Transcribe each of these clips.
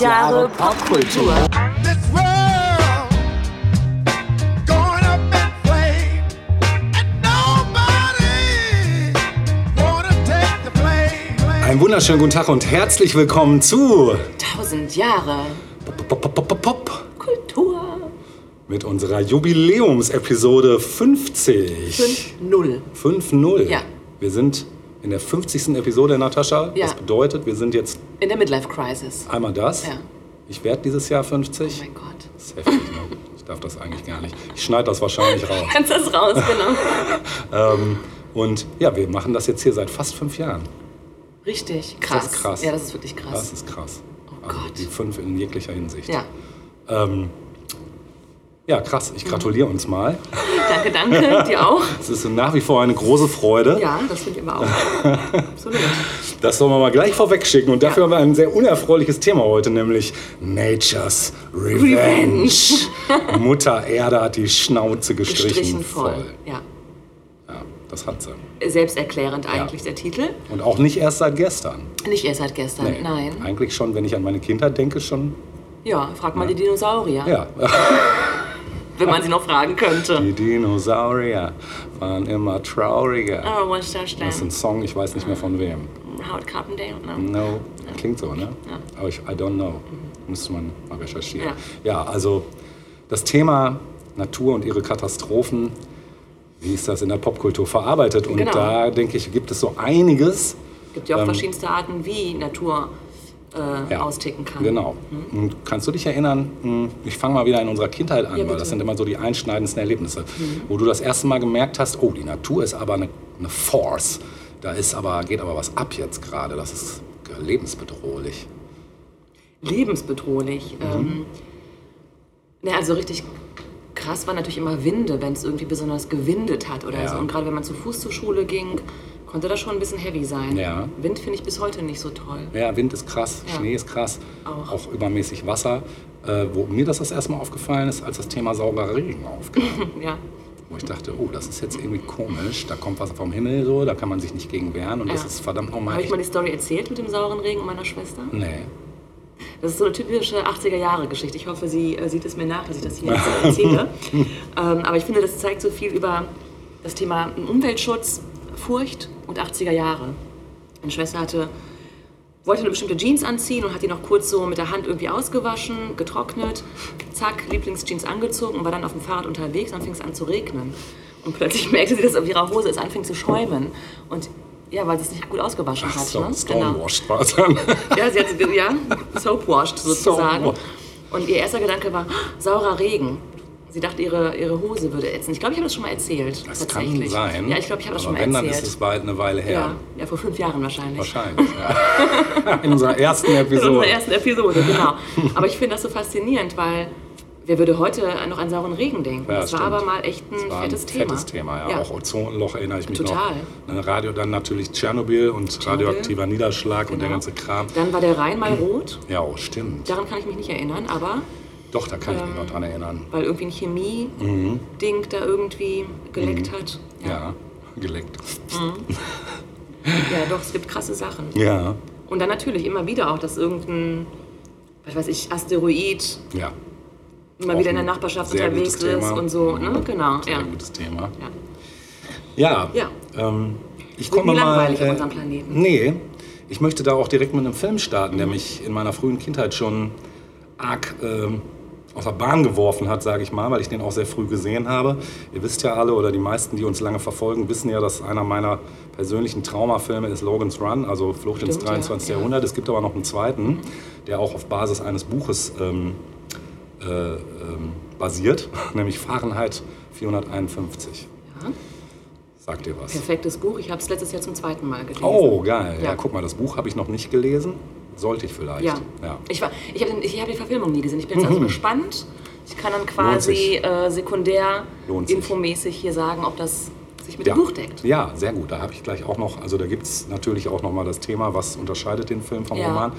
1000 Jahre Popkultur. Einen wunderschönen guten Tag und herzlich willkommen zu 1000 Jahre Pop, Pop, Pop, Pop, Pop Kultur. mit unserer Jubiläumsepisode 50. 5-0. 5-0. Ja. Wir sind in der 50. Episode, Natascha. Ja. Das bedeutet, wir sind jetzt In der Midlife Crisis. einmal das. Ja. Ich werde dieses Jahr Oh 50. mein Gott. Das ist heftig, ne? Ich darf das eigentlich gar nicht. Ich schneide das wahrscheinlich raus. Kannst das raus, genau. Und ja, wir machen das jetzt hier seit fast fünf Jahren. Richtig. Krass. Das ist krass. Ja, das ist wirklich krass. Das ist krass. also Oh Gott. die fünf in jeglicher Hinsicht. Ja. Ja, krass. Ich gratuliere uns mal. Danke, danke. Dir auch. Es ist nach wie vor eine große Freude. Ja, das finde ich aber auch. Absolut. Das sollen wir mal gleich vorwegschicken. Und dafür Ja. haben wir ein sehr unerfreuliches Thema heute, nämlich Nature's Revenge. Mutter Erde hat die Schnauze gestrichen, Gestrichen voll. Ja. Ja, das hat sie. Selbsterklärend eigentlich der Titel. Und auch nicht erst seit gestern. Nicht erst seit gestern, Nee. nein. Eigentlich schon, wenn ich an meine Kindheit denke, schon. Ja, frag mal die Dinosaurier, Ja, wenn man sie noch fragen könnte. die Dinosaurier waren immer trauriger. Oh, what's that Das ist ein Song, ich weiß nicht mehr von wem. Howard Carpendale? No. No, klingt so, ne? Aber ich, I don't know. Müsste man mal recherchieren. Ja. Ja. also das Thema Natur und ihre Katastrophen, wie ist das in der Popkultur verarbeitet? Und Genau. da, denke ich, gibt es so einiges. gibt ja auch verschiedenste Arten, wie Natur äh, Ja, austicken kann. Genau. Und kannst du dich erinnern, mh, ich fange mal wieder in unserer Kindheit an, Ja, weil das sind immer so die einschneidendsten Erlebnisse, wo du das erste Mal gemerkt hast, oh, die Natur ist aber eine, eine Force. Da ist aber, geht aber was ab jetzt gerade. Das ist lebensbedrohlich. Lebensbedrohlich. Mhm. Ähm, ne, also richtig krass waren natürlich immer Winde, wenn es irgendwie besonders gewindet hat oder Ja. so. Und gerade wenn man zu Fuß zur Schule ging, konnte das schon ein bisschen heavy sein. Ja. Wind finde ich bis heute nicht so toll. Ja, Wind ist krass, Ja. Schnee ist krass, Auch. auch, übermäßig Wasser. Äh, wo mir das das erste Mal aufgefallen ist, als das Thema sauberer Regen aufkam. Ja. wo ich dachte, oh, das ist jetzt irgendwie komisch. Da kommt Wasser vom Himmel so, da kann man sich nicht gegen wehren. Und das Ja. ist verdammt nochmal Habe ich mal die Story erzählt mit dem sauren Regen und meiner Schwester? Nee. Das ist so eine typische 80er-Jahre-Geschichte. Ich hoffe, sie äh, sieht es mir nach, dass ich das hier jetzt erzähle. ähm, aber ich finde, das zeigt so viel über das Thema Umweltschutz, Furcht und 80er Jahre. Meine Schwester hatte, wollte eine bestimmte Jeans anziehen und hat die noch kurz so mit der Hand irgendwie ausgewaschen, getrocknet, zack, Lieblingsjeans angezogen und war dann auf dem Fahrrad unterwegs. Dann fing es an zu regnen. Und plötzlich merkte sie, dass auf ihrer Hose es anfing zu schäumen. Und ja, weil sie es nicht gut ausgewaschen Ach hat. so, ne? Stormwashed war es dann. Ja, sie hat ja, soapwashed sozusagen. Soap- Und ihr erster Gedanke war, saurer Regen. Sie dachte, ihre, ihre Hose würde ätzen. Ich glaube, ich habe das schon mal erzählt. Das kann sein. Ja, ich glaube, ich habe das schon mal wenn, dann erzählt. ist es bald eine Weile her. ja, ja, vor fünf Jahren wahrscheinlich. Wahrscheinlich, ja. In unserer ersten In Episode. unserer ersten Episode, genau. Aber ich finde das so faszinierend, weil wer würde heute noch an sauren Regen denken? Ja, das war stimmt. aber mal echt ein Das war fettes ein Thema. fettes Thema, ja. Auch Ozonloch erinnere ich mich Total. noch. Ne, Radio dann natürlich Tschernobyl und radioaktiver Niederschlag und der Genau. ganze Kram. Dann war der Rhein mal rot. Ja, oh, stimmt. Daran kann ich mich nicht erinnern, aber Doch, da kann ich Ähm, mich noch dran erinnern. weil irgendwie ein Chemie-Ding da irgendwie geleckt hat. Mhm. Ja, geleckt. ja, doch, es gibt krasse Sachen. Ja, Und dann natürlich immer wieder auch, dass irgendein, was weiß ich, Asteroid ja. immer Auch wieder in der Nachbarschaft unterwegs ist Thema. und so, ne? Genau, Sehr ja. gutes Thema. ja. Ja, Ja. ähm, ich komme mal. langweilig auf unserem Planeten. Nee, ich möchte da auch direkt mit einem Film starten, der mich in meiner frühen Kindheit schon arg ähm, aus der Bahn geworfen hat, sage ich mal, weil ich den auch sehr früh gesehen habe. Ihr wisst ja alle, oder die meisten, die uns lange verfolgen, wissen ja, dass einer meiner persönlichen Traumafilme ist Logan's Run, also Flucht ins Stimmt, ja, 23. ja. Jahrhundert. Es gibt aber noch einen zweiten, der auch auf Basis eines Buches ähm, äh, ähm, basiert, nämlich Fahrenheit 451. Ja. Sagt ihr was? Perfektes Buch. Ich habe es letztes Jahr zum zweiten Mal gelesen. Oh, geil. Ja. Ja. guck mal, das Buch habe ich noch nicht gelesen. Sollte ich vielleicht. Ja. ja. Ich, war- ich habe hab die Verfilmung nie gesehen. Ich bin jetzt also gespannt. Ich kann dann quasi äh, sekundär, infomäßig hier sagen, ob das sich mit Ja. dem Buch deckt. Ja, sehr gut. Da habe ich gleich auch noch, also da gibt es natürlich auch noch mal das Thema, was unterscheidet den Film vom Ja. Roman.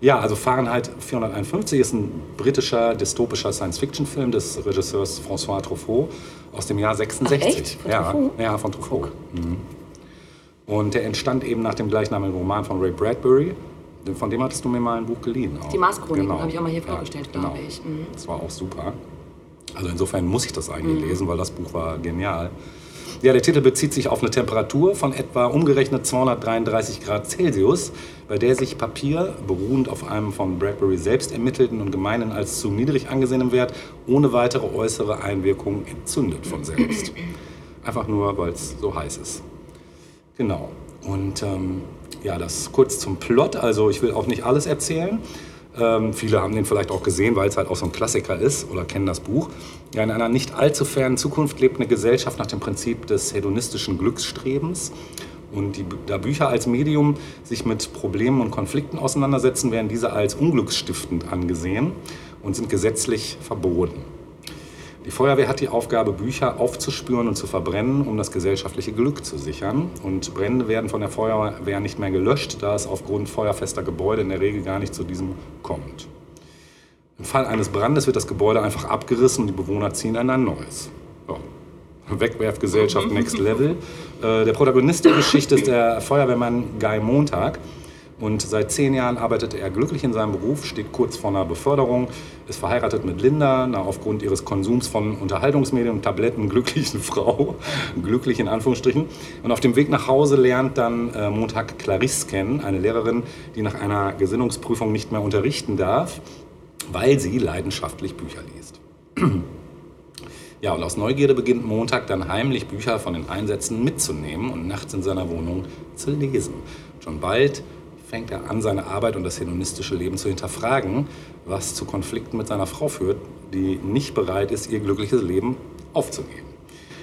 Ja, also Fahrenheit 451 ist ein britischer dystopischer Science-Fiction-Film des Regisseurs François Truffaut aus dem Jahr 66. Ach, ja, Truffaut? ja, von Truffaut. Mhm. Und der entstand eben nach dem gleichnamigen Roman von Ray Bradbury. Von dem hattest du mir mal ein Buch geliehen. Auch. Die Mars-Chroniken habe ich auch mal hier vorgestellt, genau. glaube ich. Mhm. Das war auch super. Also insofern muss ich das eigentlich lesen, weil das Buch war genial. Ja, der Titel bezieht sich auf eine Temperatur von etwa umgerechnet 233 Grad Celsius, bei der sich Papier, beruhend auf einem von Bradbury selbst ermittelten und gemeinhin als zu niedrig angesehenem Wert, ohne weitere äußere Einwirkung entzündet von selbst. Einfach nur, weil es so heiß ist. Genau. Und ähm, ja, das kurz zum Plot. Also ich will auch nicht alles erzählen. Ähm, viele haben den vielleicht auch gesehen, weil es halt auch so ein Klassiker ist oder kennen das Buch. Ja, in einer nicht allzu fernen Zukunft lebt eine Gesellschaft nach dem Prinzip des hedonistischen Glücksstrebens. Und die, da Bücher als Medium sich mit Problemen und Konflikten auseinandersetzen, werden diese als unglücksstiftend angesehen und sind gesetzlich verboten. Die Feuerwehr hat die Aufgabe, Bücher aufzuspüren und zu verbrennen, um das gesellschaftliche Glück zu sichern. Und Brände werden von der Feuerwehr nicht mehr gelöscht, da es aufgrund feuerfester Gebäude in der Regel gar nicht zu diesem kommt. Im Fall eines Brandes wird das Gebäude einfach abgerissen und die Bewohner ziehen in ein neues. Ja. Wegwerfgesellschaft Next Level. Äh, der Protagonist der Geschichte ist der Feuerwehrmann Guy Montag. Und seit zehn Jahren arbeitet er glücklich in seinem Beruf, steht kurz vor einer Beförderung, ist verheiratet mit Linda, einer aufgrund ihres Konsums von Unterhaltungsmedien und Tabletten glücklichen Frau, glücklich in Anführungsstrichen. Und auf dem Weg nach Hause lernt dann äh, Montag Clarisse kennen, eine Lehrerin, die nach einer Gesinnungsprüfung nicht mehr unterrichten darf, weil sie leidenschaftlich Bücher liest. Ja, und aus Neugierde beginnt Montag dann heimlich Bücher von den Einsätzen mitzunehmen und nachts in seiner Wohnung zu lesen. Schon bald fängt er an, seine Arbeit und das hedonistische Leben zu hinterfragen, was zu Konflikten mit seiner Frau führt, die nicht bereit ist, ihr glückliches Leben aufzugeben.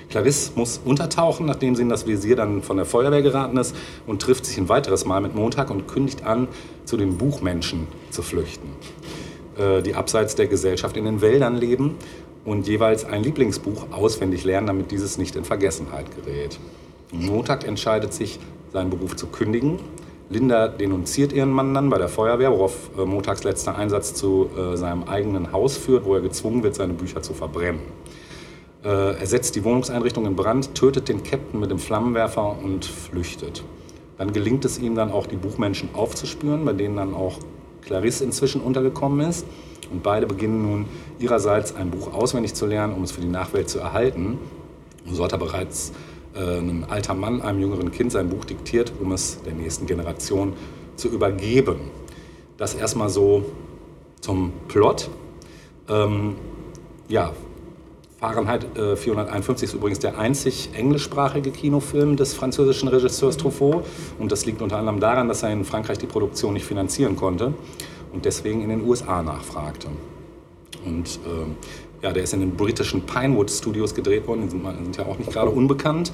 Clarisse muss untertauchen, nachdem sie in das Visier dann von der Feuerwehr geraten ist und trifft sich ein weiteres Mal mit Montag und kündigt an, zu den Buchmenschen zu flüchten, äh, die abseits der Gesellschaft in den Wäldern leben und jeweils ein Lieblingsbuch auswendig lernen, damit dieses nicht in Vergessenheit gerät. Montag entscheidet sich, seinen Beruf zu kündigen. Linda denunziert ihren Mann dann bei der Feuerwehr, worauf äh, Montags letzter Einsatz zu äh, seinem eigenen Haus führt, wo er gezwungen wird, seine Bücher zu verbrennen. Äh, er setzt die Wohnungseinrichtung in Brand, tötet den Captain mit dem Flammenwerfer und flüchtet. Dann gelingt es ihm dann auch, die Buchmenschen aufzuspüren, bei denen dann auch Clarisse inzwischen untergekommen ist. Und beide beginnen nun ihrerseits ein Buch auswendig zu lernen, um es für die Nachwelt zu erhalten. Und so hat er bereits ein alter Mann einem jüngeren Kind sein Buch diktiert, um es der nächsten Generation zu übergeben. Das erstmal so zum Plot. Ähm, ja, Fahrenheit äh, 451 ist übrigens der einzig englischsprachige Kinofilm des französischen Regisseurs Truffaut. Und das liegt unter anderem daran, dass er in Frankreich die Produktion nicht finanzieren konnte und deswegen in den USA nachfragte. Und ähm, ja, der ist in den britischen Pinewood Studios gedreht worden, die sind, sind ja auch nicht gerade unbekannt.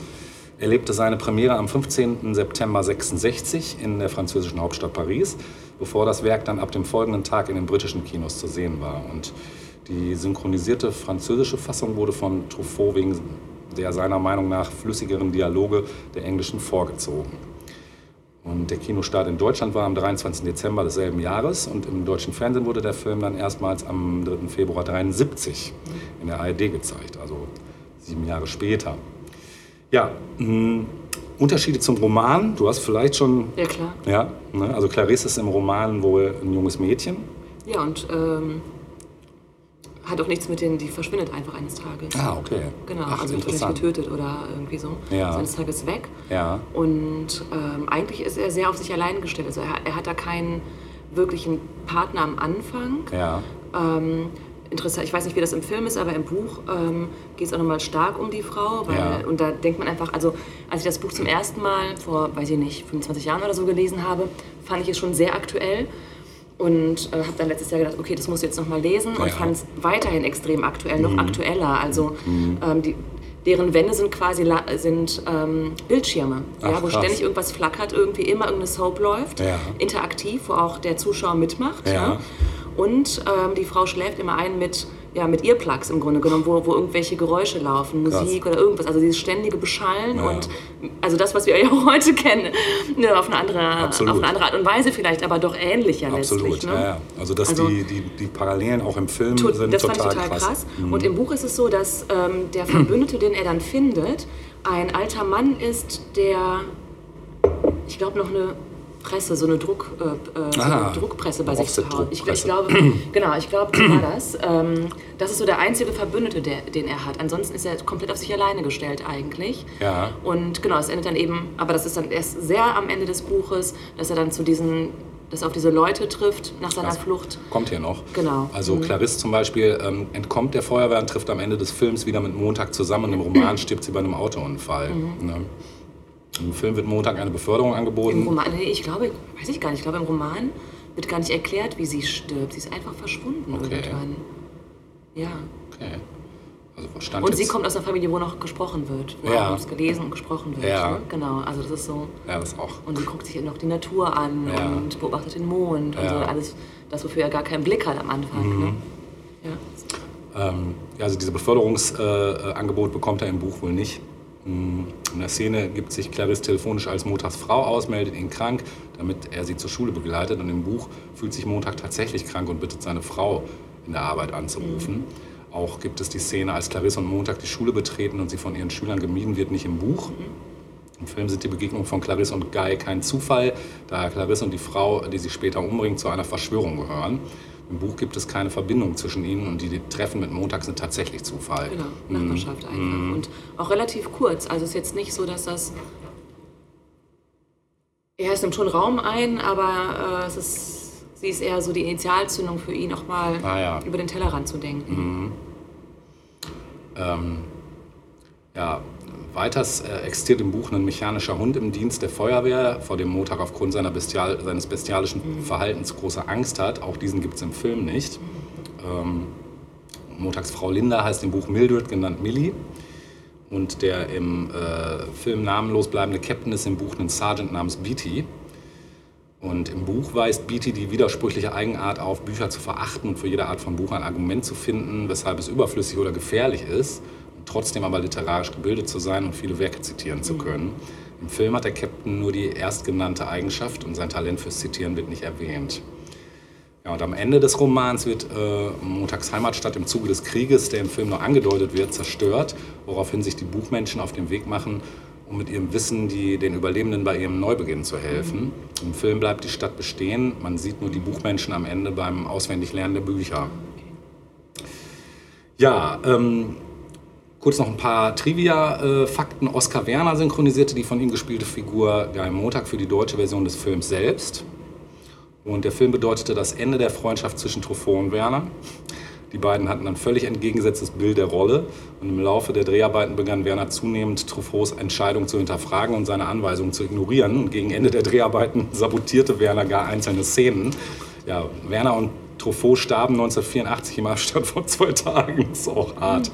Er lebte seine Premiere am 15. September 66 in der französischen Hauptstadt Paris, bevor das Werk dann ab dem folgenden Tag in den britischen Kinos zu sehen war. Und die synchronisierte französische Fassung wurde von Truffaut wegen der seiner Meinung nach flüssigeren Dialoge der englischen vorgezogen. Und der Kinostart in Deutschland war am 23. Dezember desselben Jahres und im deutschen Fernsehen wurde der Film dann erstmals am 3. Februar 73 in der ARD gezeigt, also sieben Jahre später. Ja, mh, Unterschiede zum Roman, du hast vielleicht schon, Ja, klar. ja, ne, also Clarisse ist im Roman wohl ein junges Mädchen. Ja, und ähm, hat auch nichts mit denen, die verschwindet einfach eines Tages. Ah, okay. Genau, Ach, also interessant. getötet oder irgendwie so. Ja. Also eines Tages weg. Ja. Und ähm, eigentlich ist er sehr auf sich allein gestellt. Also er, er hat da keinen wirklichen Partner am Anfang. Ja, Ähm, interessant, ich weiß nicht, wie das im Film ist, aber im Buch ähm, geht es auch nochmal stark um die Frau. Weil, Ja. Und da denkt man einfach, also als ich das Buch zum ersten Mal vor, weiß ich nicht, 25 Jahren oder so gelesen habe, fand ich es schon sehr aktuell. Und äh, habe dann letztes Jahr gedacht, okay, das muss ich jetzt nochmal lesen. Und Ja. fand es weiterhin extrem aktuell, noch aktueller. Also ähm, die, deren Wände sind quasi sind, ähm, Bildschirme, ja, Ach, wo krass. ständig irgendwas flackert, irgendwie immer irgendeine Soap läuft, Ja. interaktiv, wo auch der Zuschauer mitmacht. Ja. Ja. Und ähm, die Frau schläft immer ein mit, ja, mit Earplugs im Grunde genommen, wo, wo irgendwelche Geräusche laufen, Krass. Musik oder irgendwas. Also dieses ständige Beschallen Ja. und also das, was wir ja auch heute kennen, ne, auf, eine andere, auf eine andere Art und Weise vielleicht, aber doch ähnlich ja absolut. letztlich. Ne? Ja, ja. Also, dass Also- die, die, die Parallelen auch im Film Tot- sind das total, fand ich total krass. Mhm. Und im Buch ist es so, dass ähm, der Verbündete, den er dann findet, ein alter Mann ist, der, ich glaube, noch eine Presse, so eine, Druck, äh, äh, so Ah, eine Druckpresse bei sich zu Hause. Ich, ich glaube, genau, ich glaube, so war das. Ähm, das ist so der einzige Verbündete, der, den er hat. Ansonsten ist er komplett auf sich alleine gestellt eigentlich. Ja. Und genau, es endet dann eben, aber das ist dann erst sehr am Ende des Buches, dass er dann zu diesen, dass er auf diese Leute trifft nach seiner Das Flucht. Kommt hier noch. Genau. Also Clarisse zum Beispiel ähm, entkommt der Feuerwehr und trifft am Ende des Films wieder mit Montag zusammen und im Roman stirbt sie bei einem Autounfall. Ne? Im Film wird Montag eine Beförderung Im angeboten. Roman, nee, ich glaube, weiß ich gar nicht, ich glaube im Roman wird gar nicht erklärt, wie sie stirbt. Sie ist einfach verschwunden Okay. irgendwann. Ja. Okay. Also stand Und sie kommt aus einer Familie, wo noch gesprochen wird. Wo Ja. was gelesen und gesprochen wird. Ja. Ne? Genau, also das ist so. Ja, das auch. Und sie guckt sich noch die Natur an Ja. und beobachtet den Mond und Ja. Mhm. so alles, das, wofür er gar keinen Blick hat am Anfang. Ne? Ja. Ähm, ja, also diese Beförderungsangebot äh, bekommt er im Buch wohl nicht. Mm, In der Szene gibt sich Clarisse telefonisch als Montags Frau aus, meldet ihn krank, damit er sie zur Schule begleitet. Und im Buch fühlt sich Montag tatsächlich krank und bittet seine Frau in der Arbeit anzurufen. Auch gibt es die Szene, als Clarisse und Montag die Schule betreten und sie von ihren Schülern gemieden wird, nicht im Buch. Im Film sind die Begegnungen von Clarisse und Guy kein Zufall, da Clarisse und die Frau, die sie später umbringt, zu einer Verschwörung gehören. Im Buch gibt es keine Verbindung zwischen ihnen und die, Treffen mit Montag sind tatsächlich Zufall. Genau, Mhm. Nachbarschaft einfach. Und auch relativ kurz. Also es ist jetzt nicht so, dass das. Ja, es nimmt schon Raum ein, aber äh, es ist, sie ist eher so die Initialzündung für ihn, auch mal Ah, ja. über den Tellerrand zu denken. Ähm, ja, weiters äh, existiert im Buch ein mechanischer Hund im Dienst der Feuerwehr, vor dem Montag aufgrund bestial seines bestialischen Verhaltens große Angst hat. Auch diesen gibt es im Film nicht. Ähm, Montags Frau Linda heißt im Buch Mildred, genannt Millie. Und der im äh, Film namenlos bleibende Captain ist im Buch ein Sergeant namens Beatty. Und im Buch weist Beatty die widersprüchliche Eigenart auf, Bücher zu verachten und für jede Art von Buch ein Argument zu finden, weshalb es überflüssig oder gefährlich ist, trotzdem aber literarisch gebildet zu sein und viele Werke zitieren zu können. Im Film hat der Captain nur die erstgenannte Eigenschaft und sein Talent fürs Zitieren wird nicht erwähnt. Ja, und am Ende des Romans wird äh, Montags Heimatstadt im Zuge des Krieges, der im Film noch angedeutet wird, zerstört, woraufhin sich die Buchmenschen auf den Weg machen, um mit ihrem Wissen die, den Überlebenden bei ihrem Neubeginn zu helfen. Im Film bleibt die Stadt bestehen, man sieht nur die Buchmenschen am Ende beim Auswendiglernen der Bücher. Ja, ähm, kurz noch ein paar Trivia-Fakten. Oskar Werner synchronisierte die von ihm gespielte Figur Guy Montag für die deutsche Version des Films selbst. Und der Film bedeutete das Ende der Freundschaft zwischen Truffaut und Werner. Die beiden hatten ein völlig entgegengesetztes Bild der Rolle. Und im Laufe der Dreharbeiten begann Werner zunehmend Truffauts Entscheidung zu hinterfragen und seine Anweisungen zu ignorieren. Und gegen Ende der Dreharbeiten sabotierte Werner gar einzelne Szenen. Ja, Werner und Truffaut starben 1984 im Abstand von zwei Tagen. Das ist auch hart.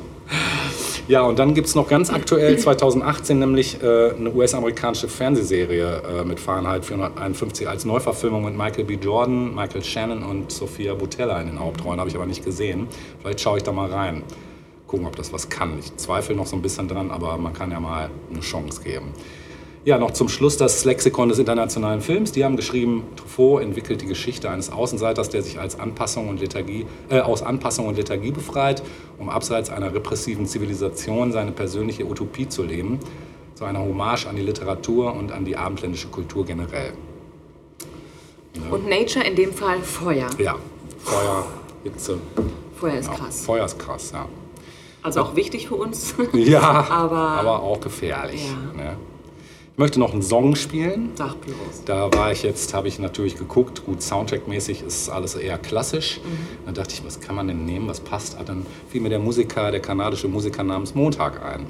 Ja, und dann gibt es noch ganz aktuell 2018 nämlich äh, eine US-amerikanische Fernsehserie äh, mit Fahrenheit 451 als Neuverfilmung mit Michael B. Jordan, Michael Shannon und Sophia Butella in den Hauptrollen. Habe ich aber nicht gesehen. Vielleicht schaue ich da mal rein. Gucken, ob das was kann. Ich zweifle noch so ein bisschen dran, aber man kann ja mal eine Chance geben. Ja, noch zum Schluss das Lexikon des internationalen Films. Die haben geschrieben, Truffaut entwickelt die Geschichte eines Außenseiters, der sich als Anpassung und Lethargie, äh, aus Anpassung und Lethargie befreit, um abseits einer repressiven Zivilisation seine persönliche Utopie zu leben. So eine Hommage an die Literatur und an die abendländische Kultur generell. Und Nature in dem Fall Feuer. Ja, Feuer, Hitze. Feuer ist Ja, krass. Feuer ist krass, ja. Also auch wichtig für uns. Ja, Aber- aber auch gefährlich. Ja. Ne? Ich möchte noch einen Song spielen. Bloß. Da war ich jetzt, habe ich natürlich geguckt, gut, Soundtrack-mäßig ist alles eher klassisch. Dann dachte ich, was kann man denn nehmen, was passt? Ah, dann fiel mir der Musiker, der kanadische Musiker namens Montag ein.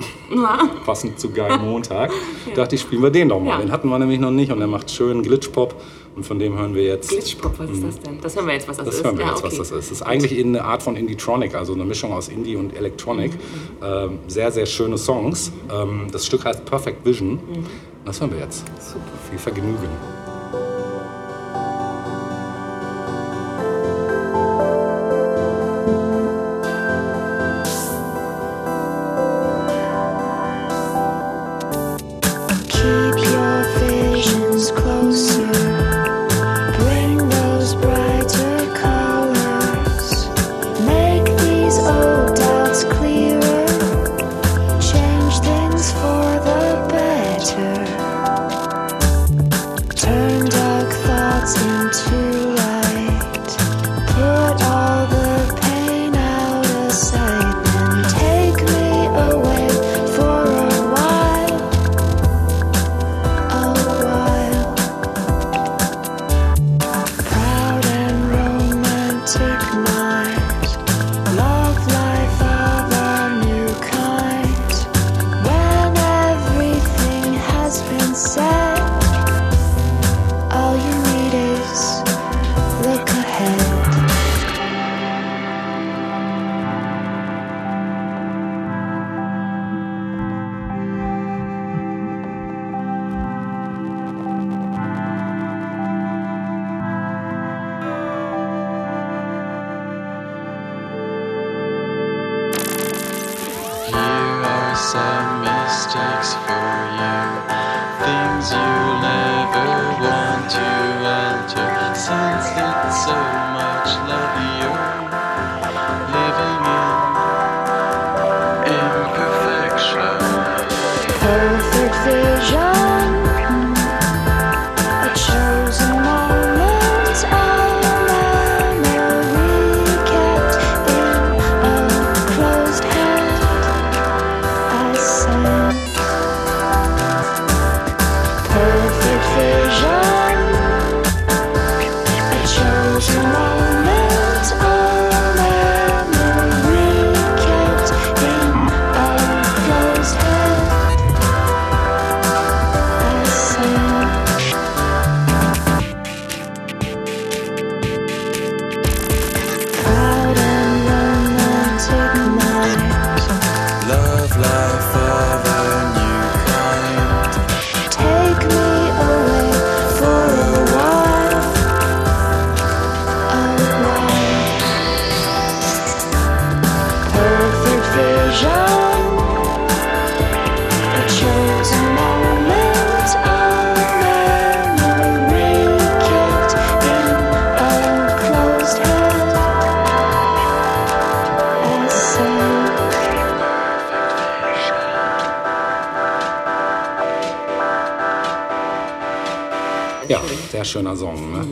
Passend zu Guy Montag. Dachte ich, spielen wir den doch mal. Ja. Den hatten wir nämlich noch nicht und der macht schön Glitchpop und von dem hören wir jetzt. Glitchpop, was ist das denn? Das hören wir jetzt, was das, Das ist. hören wir ja, jetzt, was okay. das ist. Das ist eigentlich eine Art von Indie-Tronic, also eine Mischung aus Indie und Electronic. Ähm, sehr, sehr schöne Songs. Ähm, das Stück heißt Perfect Vision. Das hören wir jetzt. Super. Viel Vergnügen. Schöner Song. Ne?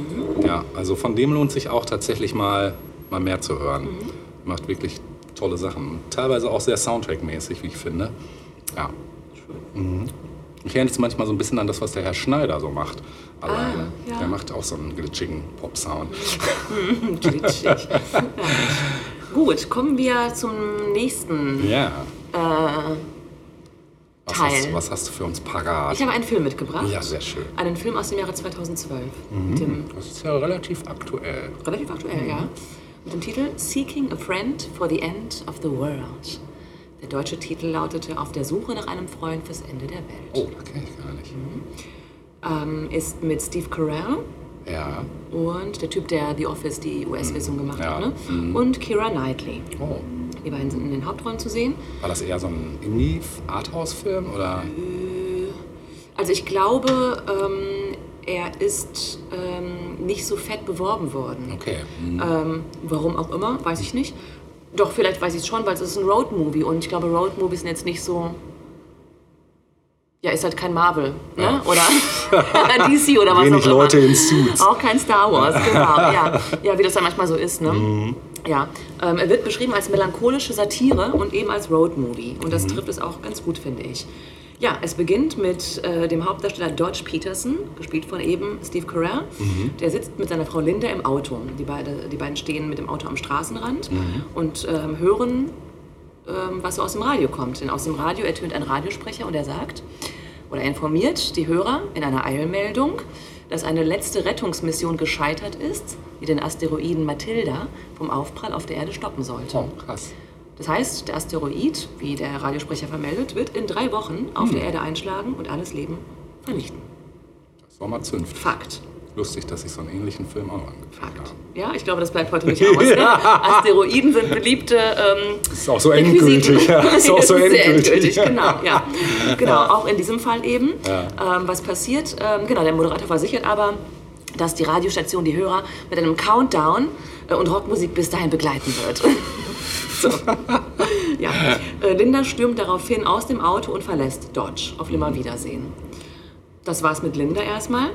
Ja, also von dem lohnt sich auch tatsächlich mal, mal mehr zu hören. Macht wirklich tolle Sachen. Teilweise auch sehr Soundtrack-mäßig, wie ich finde. Ja. Mhm. Ich erinnere jetzt manchmal so ein bisschen an das, was der Herr Schneider so macht. Alleine. ja. Der macht auch so einen glitschigen Pop-Sound. Glitschig. Gut, kommen wir zum nächsten Ja. Was hast, du für uns parat? Ich habe einen Film mitgebracht. Ja, sehr schön. Einen Film aus dem Jahre 2012. Mit dem, Das ist ja relativ aktuell. relativ aktuell, ja. Mit dem Titel Seeking a Friend for the End of the World. Der deutsche Titel lautete Auf der Suche nach einem Freund fürs Ende der Welt. Oh, da kenne ich gar nicht. Ähm, ist mit Steve Carell Ja. und der Typ, der The Office, die US-Version gemacht Ja. hat. Ne? Und Kira Knightley. Oh. Die beiden sind in den Hauptrollen zu sehen. War das eher so ein Indie-Arthouse-Film oder? Also ich glaube, ähm, er ist ähm, nicht so fett beworben worden. Okay. Hm. Ähm, warum auch immer, weiß ich nicht. Doch, vielleicht weiß ich es schon, weil es ist ein Roadmovie und ich glaube, Roadmovies sind jetzt nicht so. Ja, ist halt kein Marvel, ne? Ja. Oder DC oder was Wenig auch immer. Leute in Suits. Auch kein Star Wars, genau. Ja, ja wie das dann manchmal so ist, ne? Mhm. Ja, ähm, er wird beschrieben als melancholische Satire und eben als Roadmovie. Und Mhm. das trifft es auch ganz gut, finde ich. Ja, es beginnt mit äh, dem Hauptdarsteller Dodge Peterson, gespielt von eben Steve Carell. Mhm. Der sitzt mit seiner Frau Linda im Auto. Die, beide, die beiden stehen mit dem Auto am Straßenrand Mhm. und ähm, hören, ähm, was so aus dem Radio kommt. Denn aus dem Radio ertönt ein Radiosprecher und er sagt oder er informiert die Hörer in einer Eilmeldung, dass eine letzte Rettungsmission gescheitert ist, die den Asteroiden Matilda vom Aufprall auf der Erde stoppen sollte. Oh, krass. Das heißt, der Asteroid, wie der Radiosprecher vermeldet, wird in drei Wochen auf der Erde einschlagen und alles Leben vernichten. Das war mal Zünft. Fakt. Lustig, dass ich so einen ähnlichen Film auch angeguckt Fakt. habe. Ja, ich glaube, das bleibt heute nicht aus. Ne? Asteroiden sind beliebte. Ähm, Ist auch so endgültig. Ja, ist auch so endgültig. endgültig, genau, ja. Genau, auch in diesem Fall eben. Ja. Ähm, was passiert? Ähm, genau, der Moderator versichert aber, dass die Radiostation die Hörer mit einem Countdown äh, und Rockmusik bis dahin begleiten wird. so. ja. Äh, Linda stürmt daraufhin aus dem Auto und verlässt Dodge. Auf Nimmerwiedersehen. Das war's mit Linda erstmal.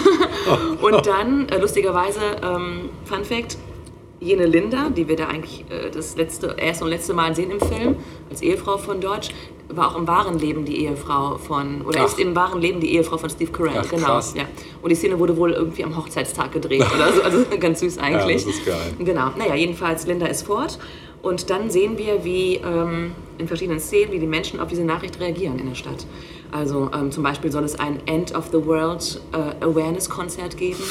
und dann, äh, lustigerweise, ähm, Fun Fact, jene Linda, die wir da eigentlich äh, das letzte, erste und letzte Mal sehen im Film, als Ehefrau von Dodge, war auch im wahren Leben die Ehefrau von, oder Ach. ist im wahren Leben die Ehefrau von Steve Carell, Ach, genau. krass. Ja. Und die Szene wurde wohl irgendwie am Hochzeitstag gedreht oder so, also ganz süß eigentlich. das ist geil. Genau, naja, jedenfalls Linda ist fort und dann sehen wir, wie ähm, in verschiedenen Szenen, wie die Menschen auf diese Nachricht reagieren in der Stadt. Also ähm, zum Beispiel soll es ein End of the World äh, Awareness Konzert geben.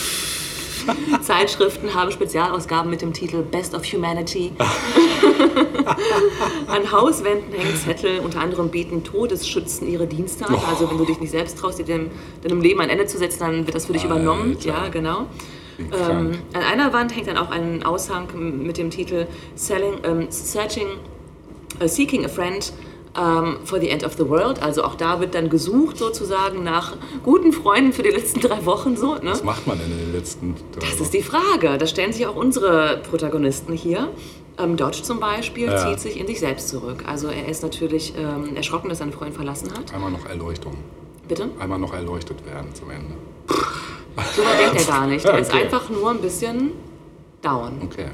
Zeitschriften haben Spezialausgaben mit dem Titel Best of Humanity. An Hauswänden hängen Zettel, unter anderem bieten Todesschützen ihre Dienste an. Also wenn du dich nicht selbst traust, dir dem, deinem Leben ein Ende zu setzen, dann wird das für dich übernommen. Alter. Ja, genau. Ähm, an einer Wand hängt dann auch ein Aushang mit dem Titel Selling, ähm, Searching, äh, Seeking a Friend ähm, for the End of the World. Also auch da wird dann gesucht sozusagen nach guten Freunden für die letzten drei Wochen. So, ne? Was macht man denn in den letzten drei Das Wochen? ist die Frage. Da stellen sich auch unsere Protagonisten hier. Ähm, Dodge zum Beispiel Ja. zieht sich in sich selbst zurück. Also er ist natürlich ähm, erschrocken, dass seine Freundin verlassen hat. Einmal noch Erleuchtung. Bitte? Einmal noch erleuchtet werden zum Ende. So denkt er gar nicht. Er ist Okay. einfach nur ein bisschen down. Okay.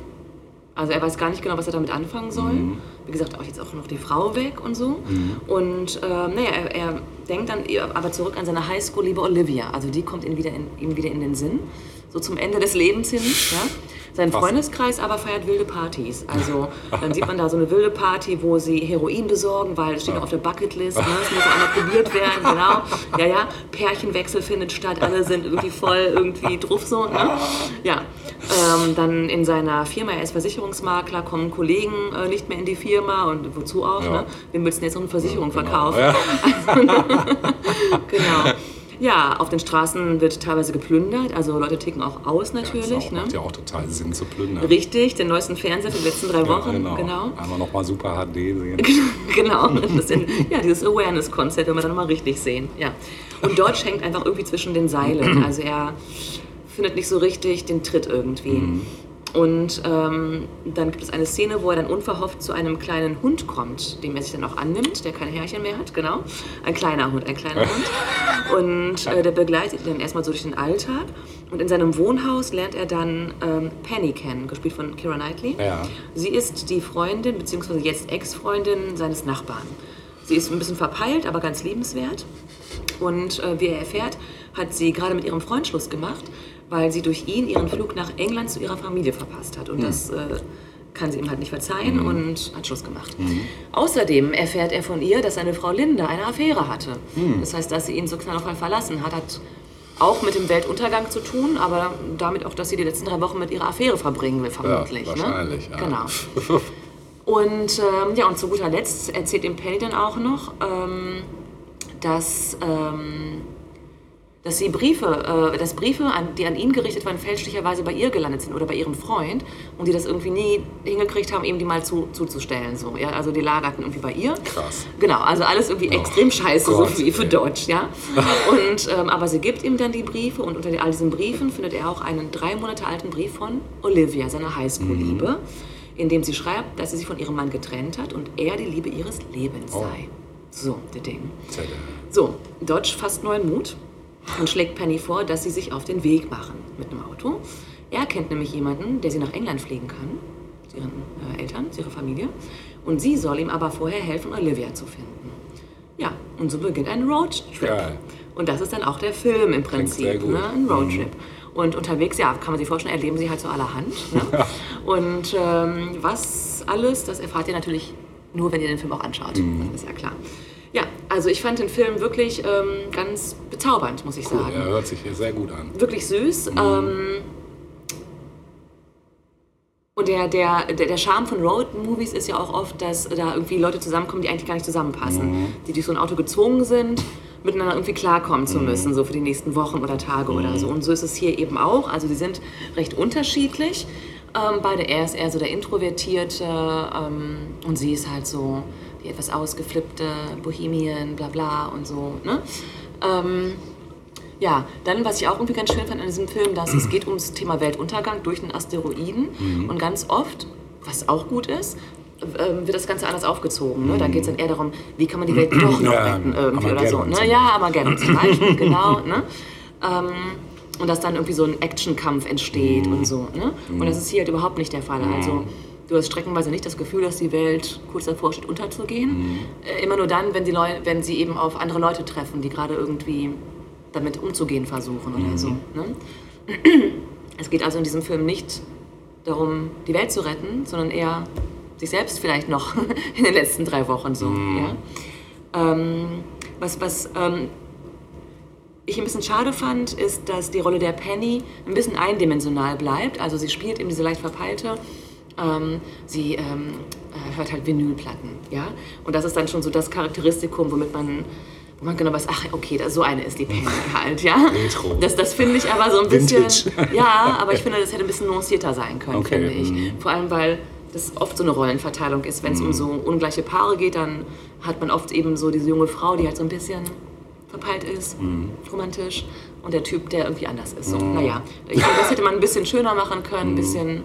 Also er weiß gar nicht genau, was er damit anfangen soll. Mhm. Wie gesagt, auch jetzt auch noch die Frau weg und so. Und ähm, naja, er, er denkt dann aber zurück an seine Highschool-Liebe Olivia. Also die kommt ihm wieder, in, ihm wieder in den Sinn. So zum Ende des Lebens hin. Ja? Sein Krass. Freundeskreis aber feiert wilde Partys. Also dann sieht man da so eine wilde Party, wo sie Heroin besorgen, weil es steht noch auf der Bucketlist. Ne? Es muss einmal probiert werden, genau. Ja, ja. Pärchenwechsel findet statt. Alle sind irgendwie voll irgendwie drauf so. Ne? Ja. Ähm, dann in seiner Firma, er ist Versicherungsmakler, kommen Kollegen äh, nicht mehr in die Firma und wozu auch. Ja. Ne? Wem willst du denn jetzt noch eine Versicherung Genau. verkaufen? Ja. Genau. Ja, auf den Straßen wird teilweise geplündert, also Leute ticken auch aus Das natürlich. ist auch, ne? macht ja auch total Sinn zu plündern. Richtig, den neuesten Fernseher für die letzten drei Ja, Wochen. genau. genau. Einmal nochmal Super HD sehen. genau. Das sind, ja, dieses Awareness-Konzept, wenn wir dann mal richtig sehen. Ja. Und Dodge hängt einfach irgendwie zwischen den Seilen. Also er findet nicht so richtig den Tritt irgendwie. Und ähm, dann gibt es eine Szene, wo er dann unverhofft zu einem kleinen Hund kommt, dem er sich dann auch annimmt, der keine Härchen mehr hat, genau. Ein kleiner Hund, ein kleiner Hund. Und äh, der begleitet ihn dann erstmal so durch den Alltag. Und in seinem Wohnhaus lernt er dann ähm, Penny kennen, gespielt von Kira Knightley. Ja. Sie ist die Freundin, beziehungsweise jetzt Ex-Freundin seines Nachbarn. Sie ist ein bisschen verpeilt, aber ganz liebenswert. Und äh, wie er erfährt, hat sie gerade mit ihrem Freund Schluss gemacht, weil sie durch ihn ihren Flug nach England zu ihrer Familie verpasst hat. Und das äh, kann sie ihm halt nicht verzeihen und hat Schluss gemacht. Außerdem erfährt er von ihr, dass seine Frau Linda eine Affäre hatte. Das heißt, dass sie ihn so knallhart verlassen hat, hat auch mit dem Weltuntergang zu tun, aber damit auch, dass sie die letzten drei Wochen mit ihrer Affäre verbringen will, vermutlich. wahrscheinlich, ne? ja. Genau. Und ähm, ja, und zu guter Letzt erzählt ihm Penny dann auch noch, ähm, dass, ähm, dass sie Briefe, äh, dass Briefe, an, die an ihn gerichtet waren, fälschlicherweise bei ihr gelandet sind oder bei ihrem Freund und die das irgendwie nie hingekriegt haben, ihm die mal zu, zuzustellen. So, ja? Also die lagerten irgendwie bei ihr. Krass. Genau, also alles irgendwie extrem scheiße, Gott, so wie für ey. Deutsch, ja. Und, ähm, aber sie gibt ihm dann die Briefe und unter all diesen Briefen findet er auch einen drei Monate alten Brief von Olivia, seiner Highschool-Liebe, in dem sie schreibt, dass sie sich von ihrem Mann getrennt hat und er die Liebe ihres Lebens Oh. sei. So, der Ding. So, Dodge fasst neuen Mut und schlägt Penny vor, dass sie sich auf den Weg machen mit einem Auto. Er kennt nämlich jemanden, der sie nach England fliegen kann, zu ihren äh, Eltern, zu ihrer Familie. Und sie soll ihm aber vorher helfen, Olivia zu finden. Ja, und so beginnt ein Roadtrip. Geil. Und das ist dann auch der Film im Prinzip. Mhm. ne? ein Roadtrip. Und unterwegs, ja, kann man sich vorstellen, erleben sie halt so allerhand. Ne? Und ähm, was alles, das erfahrt ihr natürlich nur, wenn ihr den Film auch anschaut. Mhm. Das ist ja klar. Ja, also ich fand den Film wirklich ähm, ganz bezaubernd, muss ich Cool, sagen. er hört sich hier sehr gut an. Wirklich süß. Ähm, und der, der, der, Charme von Road-Movies ist ja auch oft, dass da irgendwie Leute zusammenkommen, die eigentlich gar nicht zusammenpassen. Die durch so ein Auto gezwungen sind, miteinander irgendwie klarkommen zu müssen, so für die nächsten Wochen oder Tage oder so. Und so ist es hier eben auch. Also die sind recht unterschiedlich. Ähm, beide, er ist eher so der Introvertierte ähm, und sie ist halt so die etwas ausgeflippte Bohemien, bla bla und so. Ne? Ähm, ja, dann, was ich auch irgendwie ganz schön fand an diesem Film, dass es geht ums Thema Weltuntergang durch einen Asteroiden. Und ganz oft, was auch gut ist, ähm, wird das Ganze anders aufgezogen. Ne? Da geht es dann eher darum, wie kann man die Welt doch noch Ja, retten irgendwie oder so. Ne? Ja, Armageddon zum Beispiel, genau. Ne? Ähm, und dass dann irgendwie so ein Actionkampf entsteht und so. Ne? Und das ist hier halt überhaupt nicht der Fall. Also du hast streckenweise nicht das Gefühl, dass die Welt kurz davor steht, unterzugehen. Äh, immer nur dann, wenn, die Leu wenn sie eben auf andere Leute treffen, die gerade irgendwie damit umzugehen versuchen oder so. Ne? Es geht also in diesem Film nicht darum, die Welt zu retten, sondern eher sich selbst vielleicht noch in den letzten drei Wochen so. Ja? Ähm, was was ähm, ich ein bisschen schade fand, ist, dass die Rolle der Penny ein bisschen eindimensional bleibt. Also sie spielt eben diese leicht verpeilte, ähm, sie ähm, äh, hört halt Vinylplatten, ja. Und das ist dann schon so das Charakteristikum, womit man, man genau weiß, ach okay, das, so eine ist die Penny halt, ja. Retro. Das, das finde ich aber so ein bisschen, Vintage. ja, aber ich finde, das hätte ein bisschen nuancierter sein können, Okay, finde ich. mhm. Vor allem, weil das oft so eine Rollenverteilung ist. Wenn es Mhm. um so ungleiche Paare geht, dann hat man oft eben so diese junge Frau, die halt so ein bisschen verpeilt ist, Mhm. romantisch, und der Typ, der irgendwie anders ist. So, Naja, ich finde, das hätte man ein bisschen schöner machen können, ein bisschen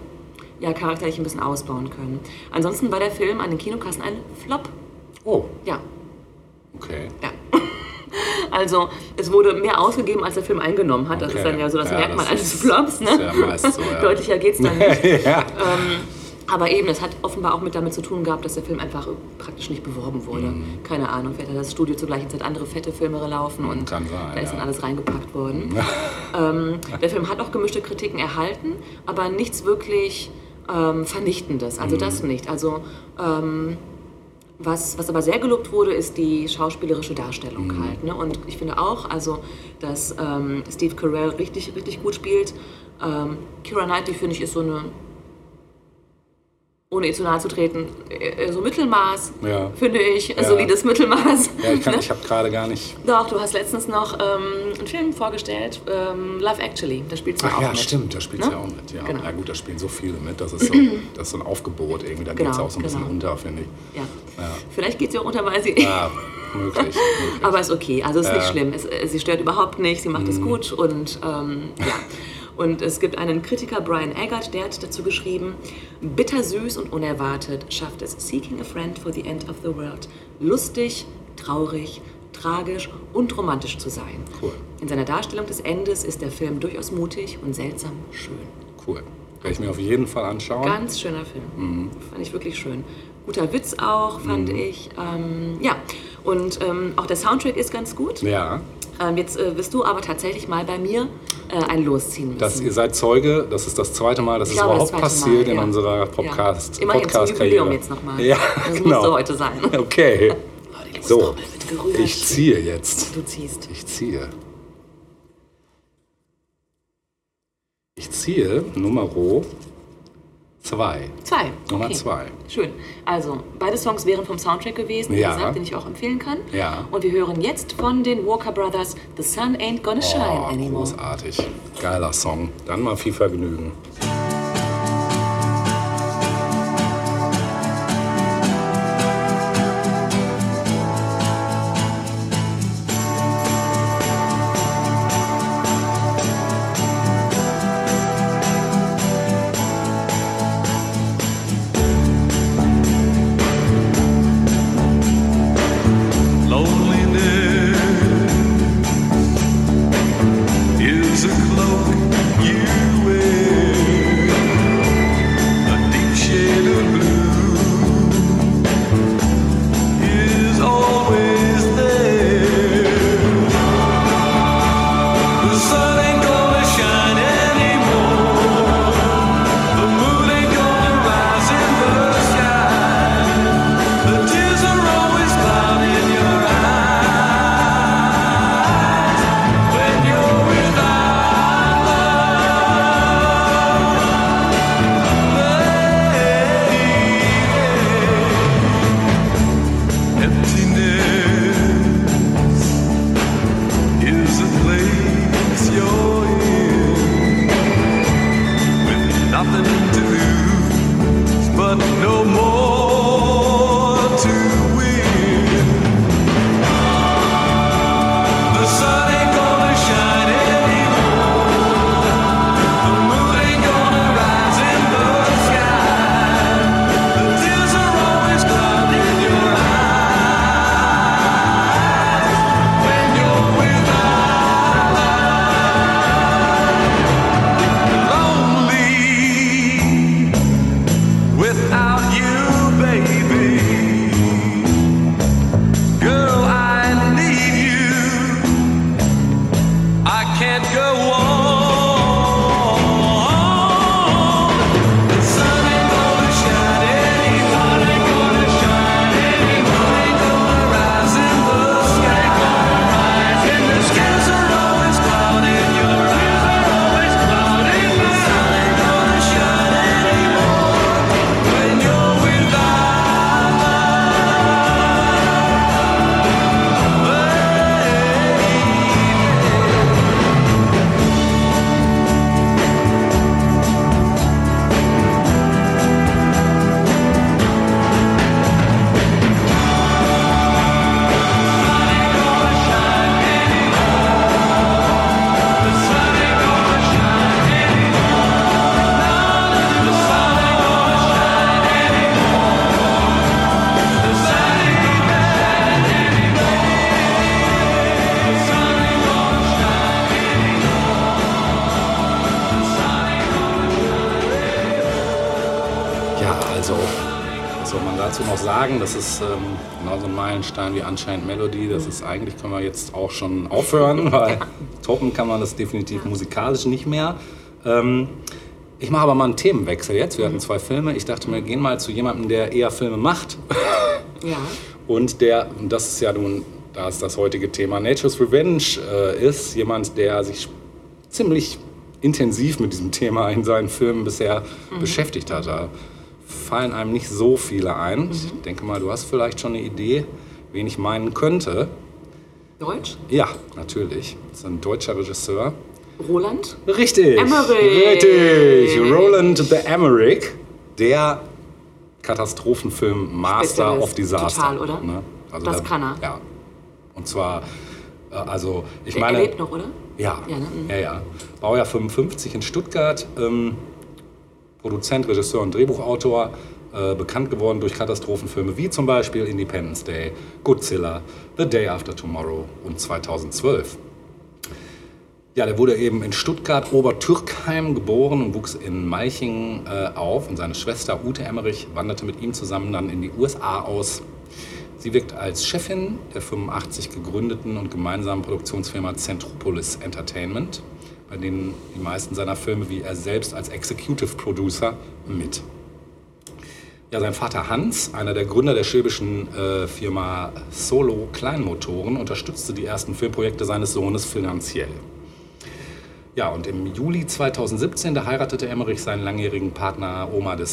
ja, charakterlich ein bisschen ausbauen können. Ansonsten war der Film an den Kinokassen ein Flop. Oh, Ja, okay. ja. Also es wurde mehr ausgegeben, als der Film eingenommen hat. Das Okay. ist dann ja so das Ja, Merkmal das eines Flops. Ne? ist ja meist so, ja. Deutlicher geht's dann nicht. ja. Aber eben, es hat offenbar auch mit damit zu tun gehabt, dass der Film einfach praktisch nicht beworben wurde. Mhm. Keine Ahnung, vielleicht hat das Studio zur gleichen Zeit andere fette Filme laufen und sein, da ist dann alles reingepackt worden. ähm, der Film hat auch gemischte Kritiken erhalten, aber nichts wirklich ähm, Vernichtendes. Also das Mhm. nicht. Also ähm, was, was aber sehr gelobt wurde, ist die schauspielerische Darstellung Mhm. halt. Ne? Und ich finde auch, also, dass ähm, Steve Carell richtig, richtig gut spielt. Ähm, Kira Knightley, finde ich, ist so eine, ohne ihr zu nahe zu treten, äh, so Mittelmaß, Ja. finde ich. Ja. Solides Mittelmaß. Ja, ich, kann- Ne? ich habe gerade gar nicht. Doch, du hast letztens noch ähm, einen Film vorgestellt, ähm, Love Actually. Da spielt sie Ach auch ja, mit. stimmt, da spielt Ne? sie auch mit. Ja. Genau. ja, gut, da spielen so viele mit. Das ist so, das ist so ein Aufgebot irgendwie. Da geht Genau, es auch so ein bisschen genau. unter, finde ich. Ja. Ja. Vielleicht geht sie auch unter, weil sie... Ja, möglich. möglich. Aber ist okay, also ist nicht Ja. schlimm. Es, äh, sie stört überhaupt nicht, sie macht Mhm. es gut und ähm, ja. Und es gibt einen Kritiker, Brian Eggert, der hat dazu geschrieben, bittersüß und unerwartet schafft es Seeking a Friend for the End of the World lustig, traurig, tragisch und romantisch zu sein. Cool. In seiner Darstellung des Endes ist der Film durchaus mutig und seltsam schön. Cool. Werde ich mir auf jeden Fall anschauen. Ganz schöner Film. Mhm. Fand ich wirklich schön. Guter Witz auch, fand ich. Ähm, ja, und ähm, auch der Soundtrack ist ganz gut. ja, Ähm, jetzt äh, wirst du aber tatsächlich mal bei mir äh, ein Losziehen müssen. das, ihr seid Zeuge, das ist das zweite Mal, dass es das überhaupt zweite passiert Mal, in ja. unserer Ja. Podcast, Immerhin zum Podcast-Karriere. Jubiläum jetzt nochmal. Ja, Das genau. musste heute sein. Okay. die So, ich ziehe jetzt. Du ziehst. Ich ziehe. Ich ziehe Nummer zwei. Zwei. Nummer okay. zwei. Schön. Also, beide Songs wären vom Soundtrack gewesen, wie Ja. gesagt, den ich auch empfehlen kann. Ja. Und wir hören jetzt von den Walker Brothers The Sun Ain't Gonna Shine Oh, Anymore. großartig. Geiler Song. Dann mal viel Vergnügen. Unchained Melody. Das ist eigentlich, können wir jetzt auch schon aufhören, weil toppen kann man das definitiv musikalisch nicht mehr. Ähm, ich mache aber mal einen Themenwechsel jetzt. Wir hatten zwei Filme. Ich dachte mir, gehen mal zu jemandem, der eher Filme macht. Ja. Und der, und das ist ja nun, da ist das heutige Thema Nature's Revenge, äh, ist jemand, der sich ziemlich intensiv mit diesem Thema in seinen Filmen bisher beschäftigt hat. Da fallen einem nicht so viele ein. Ich denke mal, du hast vielleicht schon eine Idee, wen ich meinen könnte. Deutsch? Ja, natürlich. Das ist ein deutscher Regisseur. Roland? Richtig. Emmerich. Richtig. Roland the Emmerich, der Katastrophenfilm-Master Spezialist. of Disaster. Total, oder? Ne? Also Das da- kann er. Ja. Und zwar, äh, also ich Er meine. lebt noch, oder? Ja, Ja, ne? Mhm. ja, ja. Baujahr 55 in Stuttgart. Ähm, Produzent, Regisseur und Drehbuchautor. Äh, bekannt geworden durch Katastrophenfilme wie zum Beispiel Independence Day, Godzilla, The Day After Tomorrow und 2012. Ja, der wurde eben in Stuttgart Obertürkheim geboren und wuchs in Malchingen äh, auf. Und seine Schwester Ute Emmerich wanderte mit ihm zusammen dann in die USA aus. Sie wirkt als Chefin der 85 gegründeten und gemeinsamen Produktionsfirma Centropolis Entertainment, bei denen die meisten seiner Filme wie er selbst als Executive Producer mit. Ja, sein Vater Hans, einer der Gründer der schwäbischen äh, Firma Solo Kleinmotoren, unterstützte die ersten Filmprojekte seines Sohnes finanziell. Ja, und im Juli 2017, da heiratete Emmerich seinen langjährigen Partner Omar de,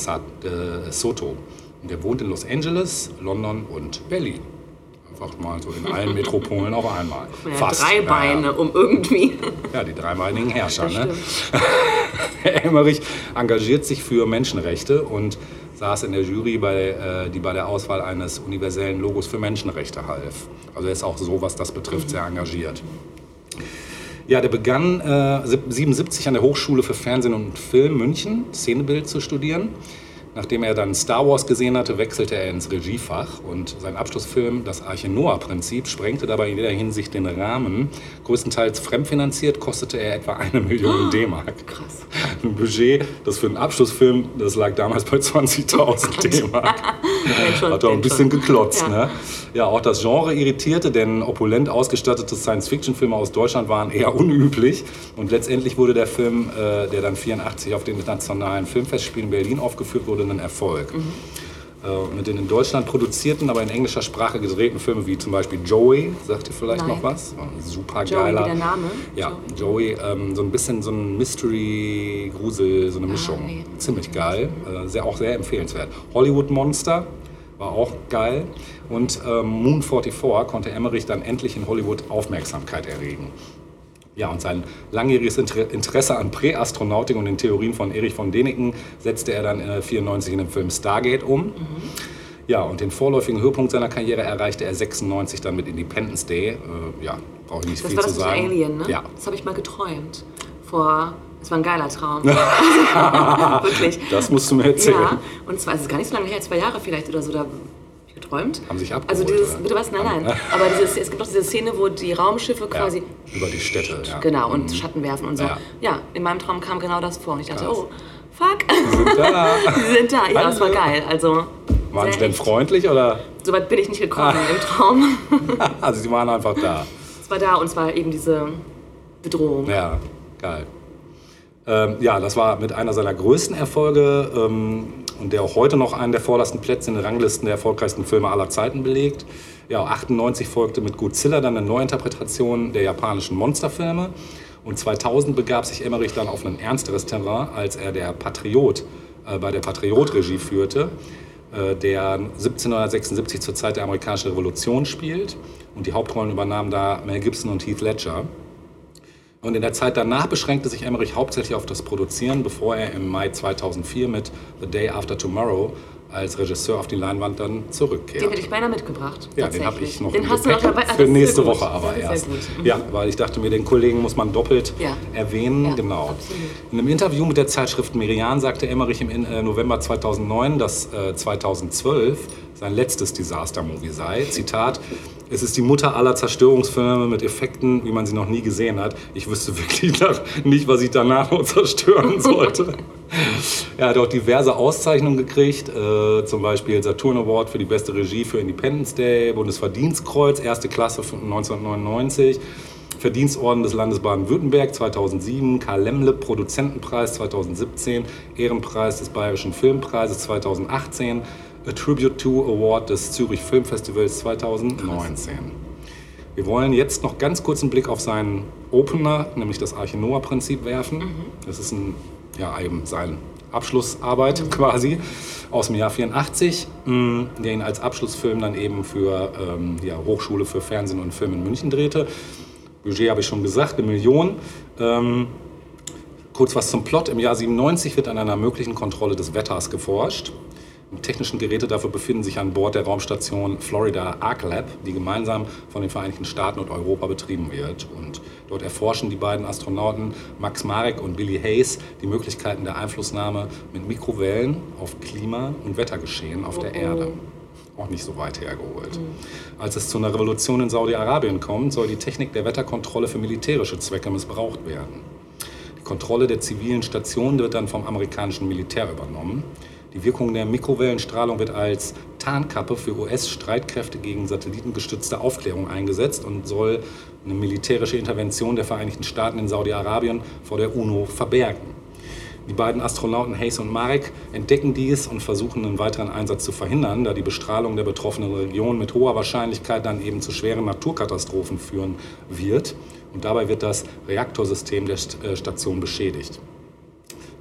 de Soto. Und der wohnt in Los Angeles, London und Berlin. Einfach mal so in allen Metropolen auf einmal. Ja, drei Beine, um irgendwie. Ja, ja, die dreibeinigen Herrscher. Ne? Emmerich engagiert sich für Menschenrechte und saß in der Jury, bei, äh, die bei der Auswahl eines universellen Logos für Menschenrechte half. Also er ist auch so, was das betrifft, sehr engagiert. Ja, der begann äh, 77 an der Hochschule für Fernsehen und Film München Szenebild zu studieren. Nachdem er dann Star Wars gesehen hatte, wechselte er ins Regiefach und sein Abschlussfilm, das Arche Noah-Prinzip, sprengte dabei in jeder Hinsicht den Rahmen. Größtenteils fremdfinanziert kostete er etwa eine Million D-Mark. Krass. Ein Budget, das für einen Abschlussfilm, das lag damals bei 20.000 D-Mark. Hat doch ein bisschen geklotzt, Ja. ne? Ja, auch das Genre irritierte, denn opulent ausgestattete Science-Fiction-Filme aus Deutschland waren eher unüblich. Und letztendlich wurde der Film, äh, der dann 84 auf den internationalen Filmfestspielen in Berlin aufgeführt wurde, ein Erfolg. Mhm. Äh, mit den in Deutschland produzierten, aber in englischer Sprache gedrehten Filmen wie zum Beispiel Joey, sagt ihr vielleicht Nein. noch was? Ein super Joey, geiler. wie der Name? Ja, Joey, ähm, so ein bisschen so ein Mystery, Grusel, so eine Mischung. Ah, nee. Ziemlich geil, äh, sehr, auch sehr empfehlenswert. Hollywood Monster war auch geil. Und ähm, Moon 44 konnte Emmerich dann endlich in Hollywood Aufmerksamkeit erregen. Ja, und sein langjähriges Inter- Interesse an Präastronautik und den Theorien von Erich von Däniken setzte er dann äh, 94 in dem Film Stargate um. Ja, und den vorläufigen Höhepunkt seiner Karriere erreichte er 96 dann mit Independence Day. Äh, ja, brauche ich nicht Das viel war zu das mit sagen. Alien, ne? Ja, Das habe ich mal geträumt. Vor. Das war ein geiler Traum. Wirklich. das musst du mir erzählen. Ja, und zwar ist es gar nicht so lange her, zwei Jahre vielleicht oder so, da geträumt. Haben sich abgeholt, Also dieses, oder? bitte was? Nein, nein. Aber dieses, es gibt doch diese Szene, wo die Raumschiffe quasi, über die Städte. Ja. genau, und Schatten werfen und so. Ja. In meinem Traum kam genau das vor und ich dachte, Krass. oh, fuck, Da. sie sind da. Ja, das war geil. Also, Waren sie sehr denn echt. freundlich oder? Soweit bin ich nicht gekommen Ah. im Traum. Also sie waren einfach da. Es war da und es war eben diese Bedrohung. Ja, geil. Ähm, ja, das war mit einer seiner größten Erfolge ähm, und der auch heute noch einen der vordersten Plätze in den Ranglisten der erfolgreichsten Filme aller Zeiten belegt. Ja, 98 folgte mit Godzilla dann eine Neuinterpretation der japanischen Monsterfilme. Und 2000 begab sich Emmerich dann auf ein ernsteres Terrain, als er der Patriot äh, bei der Patriot-Regie führte, äh, der 1776 zur Zeit der amerikanischen Revolution spielt. Und die Hauptrollen übernahmen da Mel Gibson und Heath Ledger. Und in der Zeit danach beschränkte sich Emmerich hauptsächlich auf das Produzieren, bevor er im Mai 2004 mit The Day After Tomorrow als Regisseur auf die Leinwand dann Den hätte ich beinahe mitgebracht. Ja, den habe ich noch Den hast du noch dabei. Ach, für nächste. Woche aber erst. Mhm. Ja, weil ich dachte mir, den Kollegen muss man doppelt Ja. erwähnen. Ja, genau. absolut. In einem Interview mit der Zeitschrift Merian sagte Emmerich im äh, November 2009, dass äh, 2012 sein letztes Disaster-Movie sei. Zitat, Es ist die Mutter aller Zerstörungsfilme mit Effekten, wie man sie noch nie gesehen hat. Ich wüsste wirklich nicht, was ich danach noch zerstören sollte. er hat auch diverse Auszeichnungen gekriegt, äh, zum Beispiel Saturn Award für die beste Regie für Independence Day, Bundesverdienstkreuz, erste Klasse von 1999. Verdienstorden des Landes Baden-Württemberg 2007, Karl Lemmle Produzentenpreis 2017, Ehrenpreis des Bayerischen Filmpreises 2018, A Tribute to Award des Zürich Filmfestivals 2019. Wir wollen jetzt noch ganz kurz einen Blick auf seinen Opener, nämlich das Arche Noah-Prinzip werfen. Das ist ein, ja, eben sein Abschlussarbeit quasi aus dem Jahr 84, mh, der ihn als Abschlussfilm dann eben für ähm, die Hochschule für Fernsehen und Film in München drehte. Budget habe ich schon gesagt, eine Million. Ähm, kurz was zum Plot. Im Jahr 97 wird an einer möglichen Kontrolle des Wetters geforscht. Die technischen Geräte dafür befinden sich an Bord der Raumstation Florida Arc-Lab, die gemeinsam von den Vereinigten Staaten und Europa betrieben wird. Und dort erforschen die beiden Astronauten Max Marek und Billy Hayes die Möglichkeiten der Einflussnahme mit Mikrowellen auf Klima- und Wettergeschehen auf der Erde. Auch nicht so weit hergeholt. Als es zu einer Revolution in Saudi-Arabien kommt, soll die Technik der Wetterkontrolle für militärische Zwecke missbraucht werden. Die Kontrolle der zivilen Station wird dann vom amerikanischen Militär übernommen. Die Wirkung der Mikrowellenstrahlung wird als Tarnkappe für US-Streitkräfte gegen satellitengestützte Aufklärung eingesetzt und soll eine militärische Intervention der Vereinigten Staaten in Saudi-Arabien vor der UNO verbergen. Die beiden Astronauten Hayes und Marek entdecken dies und versuchen einen weiteren Einsatz zu verhindern, da die Bestrahlung der betroffenen Region mit hoher Wahrscheinlichkeit dann eben zu schweren Naturkatastrophen führen wird. Und dabei wird das Reaktorsystem der äh, Station beschädigt.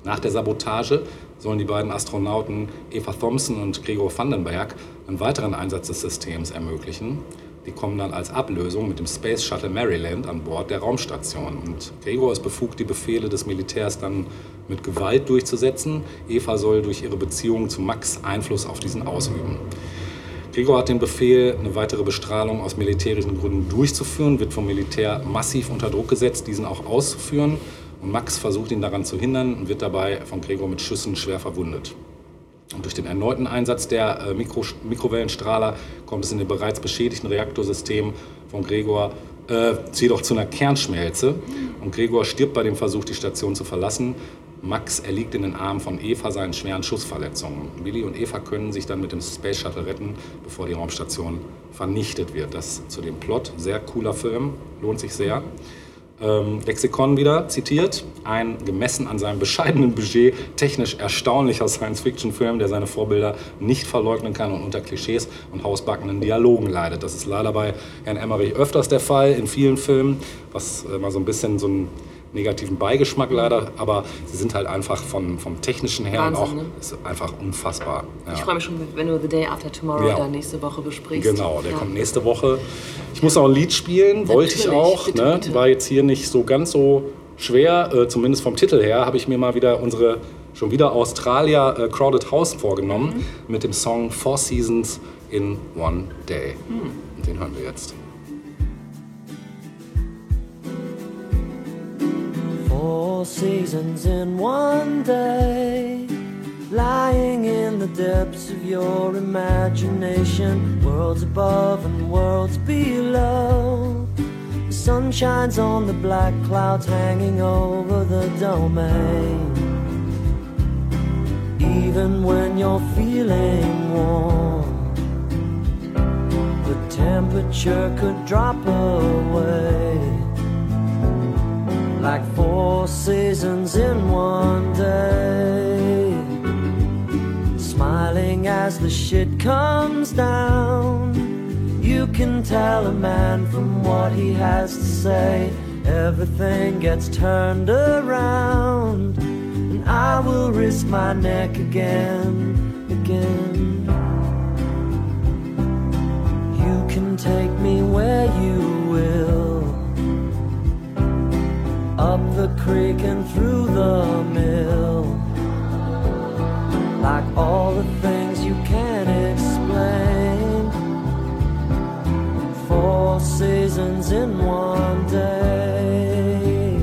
Nach der Sabotage sollen die beiden Astronauten Eva Thompson und Gregor Vandenberg einen weiteren Einsatz des Systems ermöglichen. Die kommen dann als Ablösung mit dem Space Shuttle Maryland an Bord der Raumstation. Und Gregor ist befugt, die Befehle des Militärs dann mit Gewalt durchzusetzen. Eva soll durch ihre Beziehung zu Max Einfluss auf diesen ausüben. Gregor hat den Befehl, eine weitere Bestrahlung aus militärischen Gründen durchzuführen, wird vom Militär massiv unter Druck gesetzt, diesen auch auszuführen. Und Max versucht ihn daran zu hindern und wird dabei von Gregor mit Schüssen schwer verwundet. Und durch den erneuten Einsatz der äh, Mikro Mikrowellenstrahler kommt es in dem bereits beschädigten Reaktorsystem von Gregor äh, jedoch zu einer Kernschmelze. Und Gregor stirbt bei dem Versuch, die Station zu verlassen. Max erliegt in den Armen von Eva seinen schweren Schussverletzungen. Billy und Eva können sich dann mit dem Space Shuttle retten, bevor die Raumstation vernichtet wird. Das zu dem Plot. Sehr cooler Film, lohnt sich sehr. Ähm, Lexikon wieder zitiert. Ein gemessen an seinem bescheidenen Budget technisch erstaunlicher Science-Fiction-Film, der seine Vorbilder nicht verleugnen kann und unter Klischees und hausbackenen Dialogen leidet. Das ist leider bei Herrn Emmerich öfters der Fall in vielen Filmen, was äh, mal so ein bisschen so einen negativen Beigeschmack leider, aber sie sind halt einfach von, vom technischen her und auch Wahnsinn, ne? ist einfach unfassbar. Ja. Ich freue mich schon, wenn du The Day After Tomorrow Ja. dann nächste Woche besprichst. Genau, der Ja. kommt nächste Woche. Ich muss auch ein Lied spielen, wollte ich auch. bitte, ne? bitte. War jetzt hier nicht so ganz so schwer, äh, zumindest vom Titel her, habe ich mir mal wieder unsere schon wieder Australier äh, Crowded House vorgenommen Mhm. mit dem Song Four Seasons in One Day. Mhm. Den hören wir jetzt. Four seasons in one day, lying in the depths of your imagination, worlds above and worlds below. The sun shines on the black clouds hanging over the domain. Even when you're feeling warm, the temperature could drop away like four seasons in one day. Smiling as the shit comes down, you can tell a man from what he has to say. Everything gets turned around, and I will risk my neck again, again. You can take me where you will up the creek and through the mill. Like all the things you can't explain. Four seasons in one day.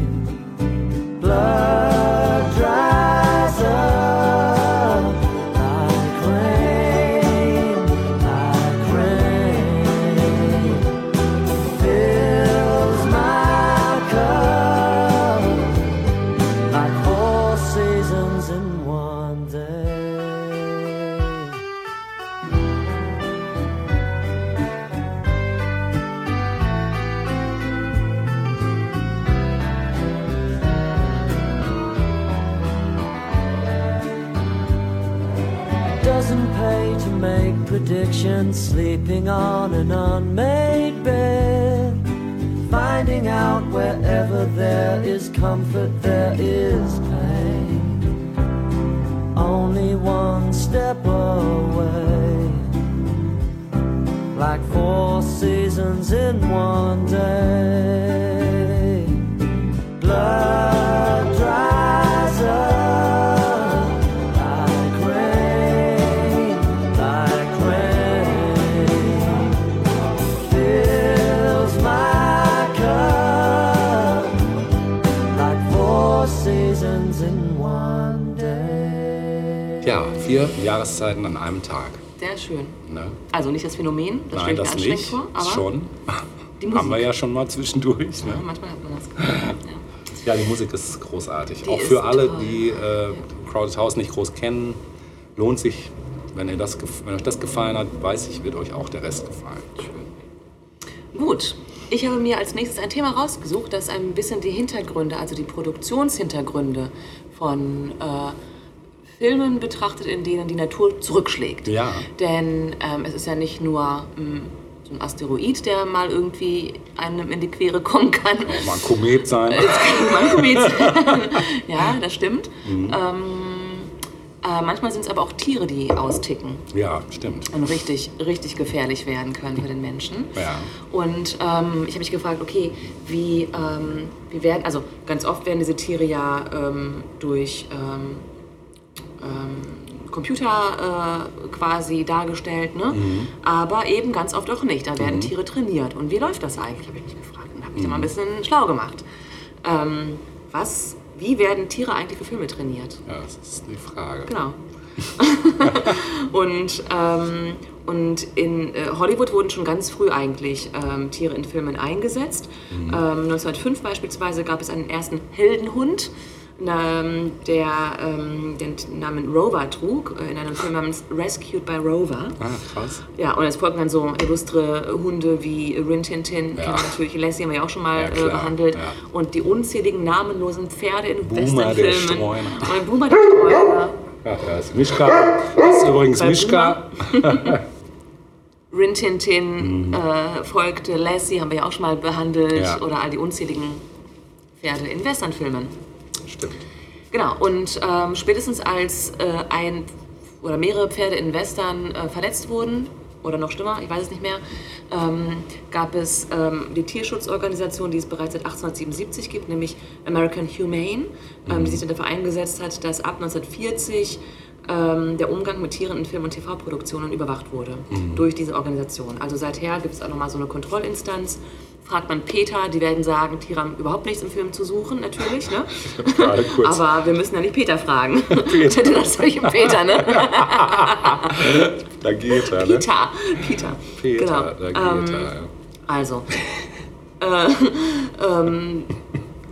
Blood make predictions, sleeping on an unmade bed. Finding out wherever there is comfort, there is pain. Only one step away. Like four seasons in one day. Blood dries Jahreszeiten an einem Tag. Sehr schön. Ne? Also nicht das Phänomen, das Nein, das nicht. vor, aber Schon. Haben wir ja schon mal zwischendurch. Ne? manchmal hat man das. Ja. Ja, die Musik ist großartig. Die Auch für alle, toll. die äh, Crowded House nicht groß kennen, lohnt sich, wenn, ihr das, wenn euch das gefallen hat, weiß ich, wird euch auch der Rest gefallen. Gut, ich habe mir als nächstes ein Thema rausgesucht, das ein bisschen die Hintergründe, also die Produktionshintergründe von äh, Filmen betrachtet, in denen die Natur zurückschlägt. Ja. Denn ähm, es ist ja nicht nur ähm, so ein Asteroid, der mal irgendwie einem in die Quere kommen kann. Mal ein Komet sein. Mal Komet. ja, das stimmt. Ähm, äh, manchmal sind es aber auch Tiere, die austicken Ja, stimmt. und richtig, richtig gefährlich werden können für den Menschen. Ja. Und ähm, ich habe mich gefragt, okay, wie, ähm, wie werden, also ganz oft werden diese Tiere ja ähm, durch ähm, Computer äh, quasi dargestellt, ne? aber eben ganz oft auch nicht. Da werden Tiere trainiert. Und wie läuft das eigentlich, habe ich mich gefragt und habe mich da mal ein bisschen schlau gemacht. Ähm, was, wie werden Tiere eigentlich für Filme trainiert? Ja, das ist die Frage. Genau. und ähm, und in äh, Hollywood wurden schon ganz früh eigentlich ähm, Tiere in Filmen eingesetzt. Ähm, 1905 beispielsweise gab es einen ersten Heldenhund, der ähm, den Namen Rover trug, äh, in einem Film namens Rescued by Rover. Ah, krass. Ja, und es folgen dann so illustre Hunde wie Rin Tin Tin, Ja. natürlich Lassie haben wir ja auch schon mal Ja, äh, behandelt. ja. Und die unzähligen namenlosen Pferde in Westernfilmen. Und Boomer der Streuner. Ja, da ist Mischka. Das ist übrigens Mischka. Rin Tin Tin äh, folgte Lassie, haben wir ja auch schon mal behandelt. Mhm. Oder all die unzähligen Pferde in Westernfilmen. Stimmt. Genau, und ähm, spätestens als äh, ein oder mehrere Pferde in Western äh, verletzt wurden, oder noch schlimmer, ich weiß es nicht mehr, ähm, gab es ähm, die Tierschutzorganisation, die es bereits seit 1877 gibt, nämlich American Humane, ähm, die sich dann dafür eingesetzt hat, dass ab 1940 ähm, der Umgang mit Tieren in Film- und TV-Produktionen überwacht wurde durch diese Organisation. Also seither gibt es auch nochmal so eine Kontrollinstanz. Fragt man Peter, die werden sagen, haben überhaupt nichts im Film zu suchen, natürlich. Ne? Aber wir müssen ja nicht Peter fragen. Peter. das soll ich Peter, ne? Da geht er, ne? Peter. Peter. Peter, Genau. da geht Ähm, er. ja. Also, äh, ähm,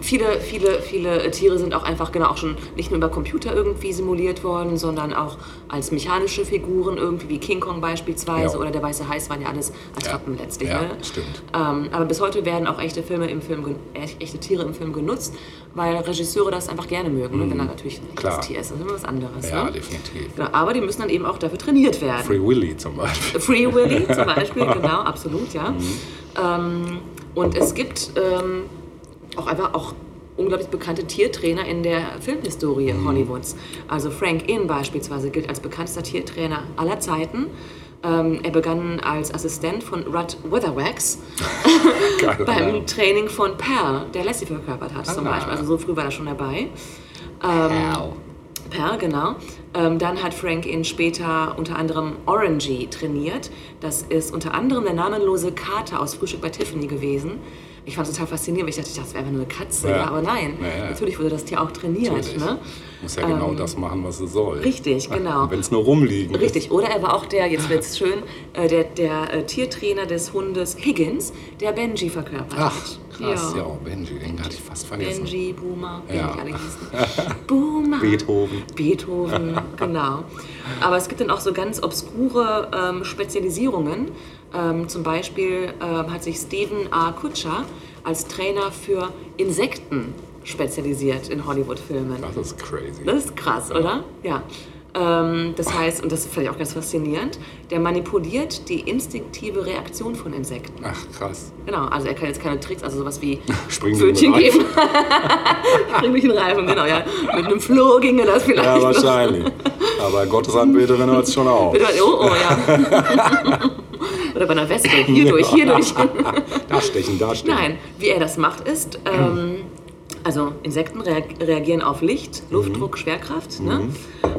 viele, viele, viele Tiere sind auch einfach genau auch schon nicht nur über Computer irgendwie simuliert worden, sondern auch als mechanische Figuren, irgendwie wie King Kong beispielsweise Ja. oder der weiße Heiß waren ja alles Attrappen letztlich. Ja, ne? stimmt. Ähm, aber bis heute werden auch echte Filme im Film, echte Tiere im Film genutzt, weil Regisseure das einfach gerne mögen, ne? wenn da natürlich ein Mhm. Klar. Tier ist. Das ist immer was anderes. Ja, ne? definitiv. Genau, aber die müssen dann eben auch dafür trainiert werden. Free Willy zum Beispiel. Free Willy zum Beispiel, genau, absolut, ja. Ähm, und es gibt ähm, auch einfach auch unglaublich bekannte Tiertrainer in der Filmhistorie Hollywoods. Also Frank Inn beispielsweise gilt als bekanntester Tiertrainer aller Zeiten. Ähm, er begann als Assistent von Rudd Weatherwax beim Training von Pearl, der Lassie verkörpert hat zum Ah. Beispiel. Also so früh war er schon dabei. Ähm, Per, genau. Ähm, dann hat Frank ihn später unter anderem Orangy trainiert. Das ist unter anderem der namenlose Kater aus Frühstück bei Tiffany gewesen. Ich fand es total faszinierend, weil ich dachte, das wäre einfach nur eine Katze. Ja. Ja. aber nein, Ja, ja. natürlich wurde das Tier auch trainiert. Natürlich. Ne? Muss ja genau das machen, was es soll. Richtig, genau. Wenn es nur rumliegen ist. Richtig, oder er war auch der, jetzt wird's schön, äh, der, der äh, Tiertrainer des Hundes Higgins, der Benji verkörpert Ach, krass, ja, Benji, den hatte ich fast vergessen. Benji, Boomer, Ja. alle. Boomer. Beethoven. Beethoven, genau. Aber es gibt dann auch so ganz obskure ähm, Spezialisierungen. Ähm, zum Beispiel ähm, hat sich Stephen A. Kutscher als Trainer für Insekten spezialisiert in Hollywood-Filmen. Das ist crazy. Das ist krass, oder? Ja. Ähm, das heißt, und das fand ich auch ganz faszinierend, der manipuliert die instinktive Reaktion von Insekten. Ach, krass. Genau, also er kann jetzt keine Tricks, also sowas wie Pfötchen geben. Springen durch den Reifen, genau, ja. Mit einem Floh ginge das vielleicht. Ja, noch. wahrscheinlich. Aber Gottesanbeterin hört es schon auf. Oh, oh, ja. Oder bei einer Wespe. Hier durch, hier durch. Da stechen, da stechen. Nein, wie er das macht ist, ähm, also Insekten reag- reagieren auf Licht, Luftdruck, Schwerkraft. Ne?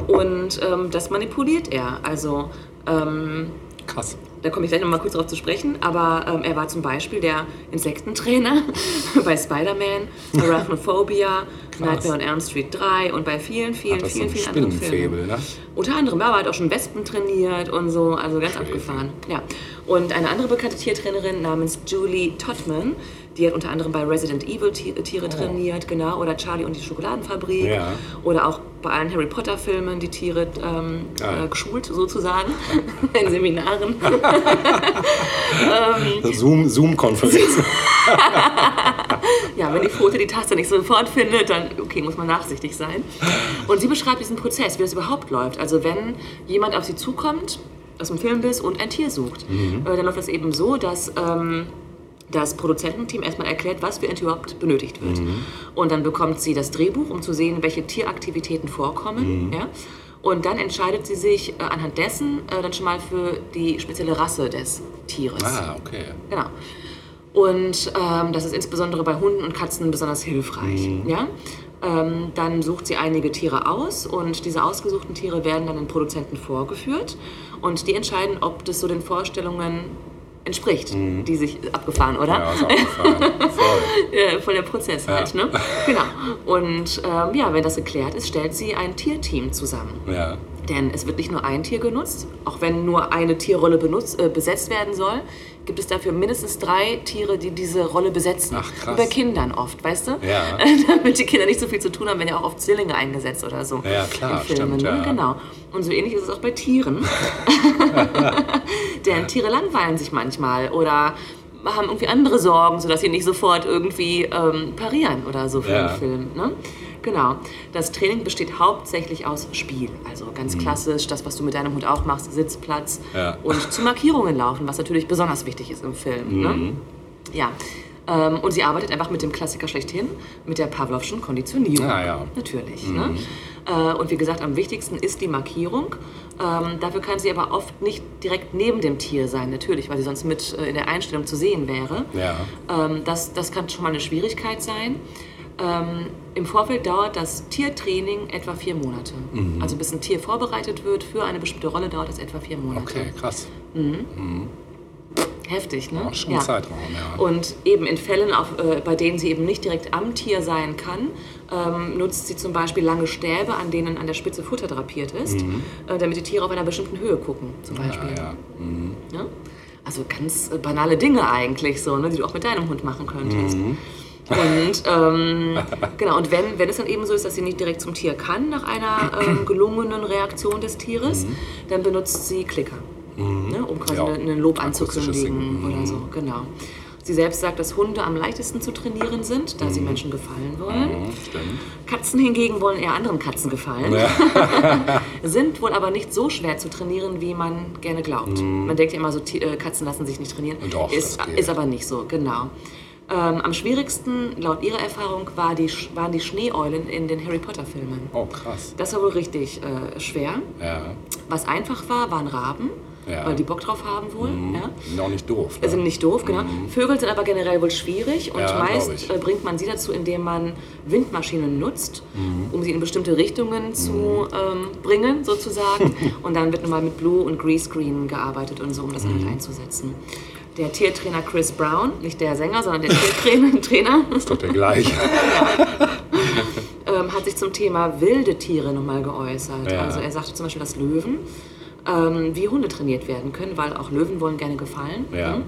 Und ähm, das manipuliert er. Also ähm, Krass. Da komme ich gleich noch mal kurz darauf zu sprechen, aber ähm, er war zum Beispiel der Insektentrainer bei Spider-Man, Arachnophobia, Nightmare on Elm Street 3 und bei vielen, vielen, vielen, vielen anderen Filmen. ne? Unter anderem, aber er hat auch schon Wespen trainiert und so, also ganz abgefahren. Ja. Und eine andere bekannte Tiertrainerin namens Julie Todman, die hat unter anderem bei Resident Evil Ti- Tiere trainiert, genau, oder Charlie und die Schokoladenfabrik. Oh. Ja. Oder auch bei allen Harry Potter Filmen die Tiere ähm, Geil. äh, geschult, sozusagen, in Seminaren. Zoom- Zoom-Konferenz. Ja, wenn die Pfote die Taste nicht sofort findet, dann okay, muss man nachsichtig sein. Und sie beschreibt diesen Prozess, wie das überhaupt läuft. Also wenn jemand auf sie zukommt, aus dem Filmbiss und ein Tier sucht, äh, dann läuft das eben so, dass ähm, das Produzententeam erstmal erklärt, was für ein Tier überhaupt benötigt wird. Und dann bekommt sie das Drehbuch, um zu sehen, welche Tieraktivitäten vorkommen. Ja? Und dann entscheidet sie sich äh, anhand dessen äh, dann schon mal für die spezielle Rasse des Tieres. ah, okay. Genau. Und ähm, das ist insbesondere bei Hunden und Katzen besonders hilfreich. Ja? Ähm, dann sucht sie einige Tiere aus und diese ausgesuchten Tiere werden dann den Produzenten vorgeführt und die entscheiden, ob das so den Vorstellungen entspricht, die sich abgefahren, oder? Ja, ist aufgefallen. Voll. voll der Prozess halt, ne? Genau. Und ähm, ja, wenn das geklärt ist, stellt sie ein Tierteam zusammen. Ja. Denn es wird nicht nur ein Tier genutzt, auch wenn nur eine Tierrolle benutzt, äh, besetzt werden soll, gibt es dafür mindestens drei Tiere, die diese Rolle besetzen. Ach, krass. Bei Kindern oft, weißt du? Ja. Damit die Kinder nicht so viel zu tun haben, werden ja auch oft Zwillinge eingesetzt oder so. Ja, klar, in Filmen. stimmt, ja. ne? Genau. Und so ähnlich ist es auch bei Tieren. Denn Tiere langweilen sich manchmal oder haben irgendwie andere Sorgen, sodass sie nicht sofort irgendwie ähm, parieren oder so für Ja. einen Film. Ne? Genau. Das Training besteht hauptsächlich aus Spiel. Also ganz klassisch, das, was du mit deinem Hund auch machst, Sitzplatz Mhm. Ja. und zu Markierungen laufen, was natürlich besonders wichtig ist im Film. Ne? Mhm. Ja. Ähm, und sie arbeitet einfach mit dem Klassiker schlechthin, mit der Pavlovschen Konditionierung. Ah, ja. Natürlich. Ne? Äh, und wie gesagt, am wichtigsten ist die Markierung. Ähm, dafür kann sie aber oft nicht direkt neben dem Tier sein, natürlich, weil sie sonst mit äh, in der Einstellung zu sehen wäre. Ja. Ähm, das, das kann schon mal eine Schwierigkeit sein. Ähm, Im Vorfeld dauert das Tiertraining etwa vier Monate. Mhm. Also bis ein Tier vorbereitet wird für eine bestimmte Rolle, dauert es etwa vier Monate. Okay, krass. Heftig, ne? Auch schon ein Zeitraum, ja. Und eben in Fällen, auf, äh, bei denen sie eben nicht direkt am Tier sein kann, ähm, nutzt sie zum Beispiel lange Stäbe, an denen an der Spitze Futter drapiert ist, äh, damit die Tiere auf einer bestimmten Höhe gucken, zum Beispiel. Mhm. Ja, ja. Ja? Also ganz äh, banale Dinge eigentlich so, ne, die du auch mit deinem Hund machen könntest. Mhm. Und ähm, genau, und wenn, wenn es dann eben so ist, dass sie nicht direkt zum Tier kann nach einer ähm, gelungenen Reaktion des Tieres, dann benutzt sie Klicker, ne, um quasi Mhm. Ja, einen Lob anzukündigen oder so. Genau. Sie selbst sagt, dass Hunde am leichtesten zu trainieren sind, da sie Menschen gefallen wollen. Mhm. Katzen hingegen wollen eher anderen Katzen gefallen, sind wohl aber nicht so schwer zu trainieren, wie man gerne glaubt. Man denkt ja immer so, äh, Katzen lassen sich nicht trainieren. Mhm. Doch, ist, ist aber nicht so, genau. Ähm, am schwierigsten, laut ihrer Erfahrung, war die, waren die Schneeeulen in den Harry Potter-Filmen. Oh, krass. Das war wohl richtig äh, schwer. Ja. Was einfach war, waren Raben, Ja. weil die Bock drauf haben wohl. Ja. Sind auch nicht doof. Ne? Sind nicht doof, genau. Vögel sind aber generell wohl schwierig und Ja, meist äh, bringt man sie dazu, indem man Windmaschinen nutzt, Mhm. um sie in bestimmte Richtungen zu ähm, bringen, sozusagen. und dann wird nochmal mit Blue und Greenscreen gearbeitet und so, um das Mhm. halt einzusetzen. Der Tiertrainer Chris Brown, nicht der Sänger, sondern der Tiertrainer, Trainer, Ist doch der gleiche. ähm, hat sich zum Thema wilde Tiere nochmal geäußert. Ja. Also er sagte zum Beispiel, dass Löwen ähm, wie Hunde trainiert werden können, weil auch Löwen wollen gerne gefallen. Ja. ne?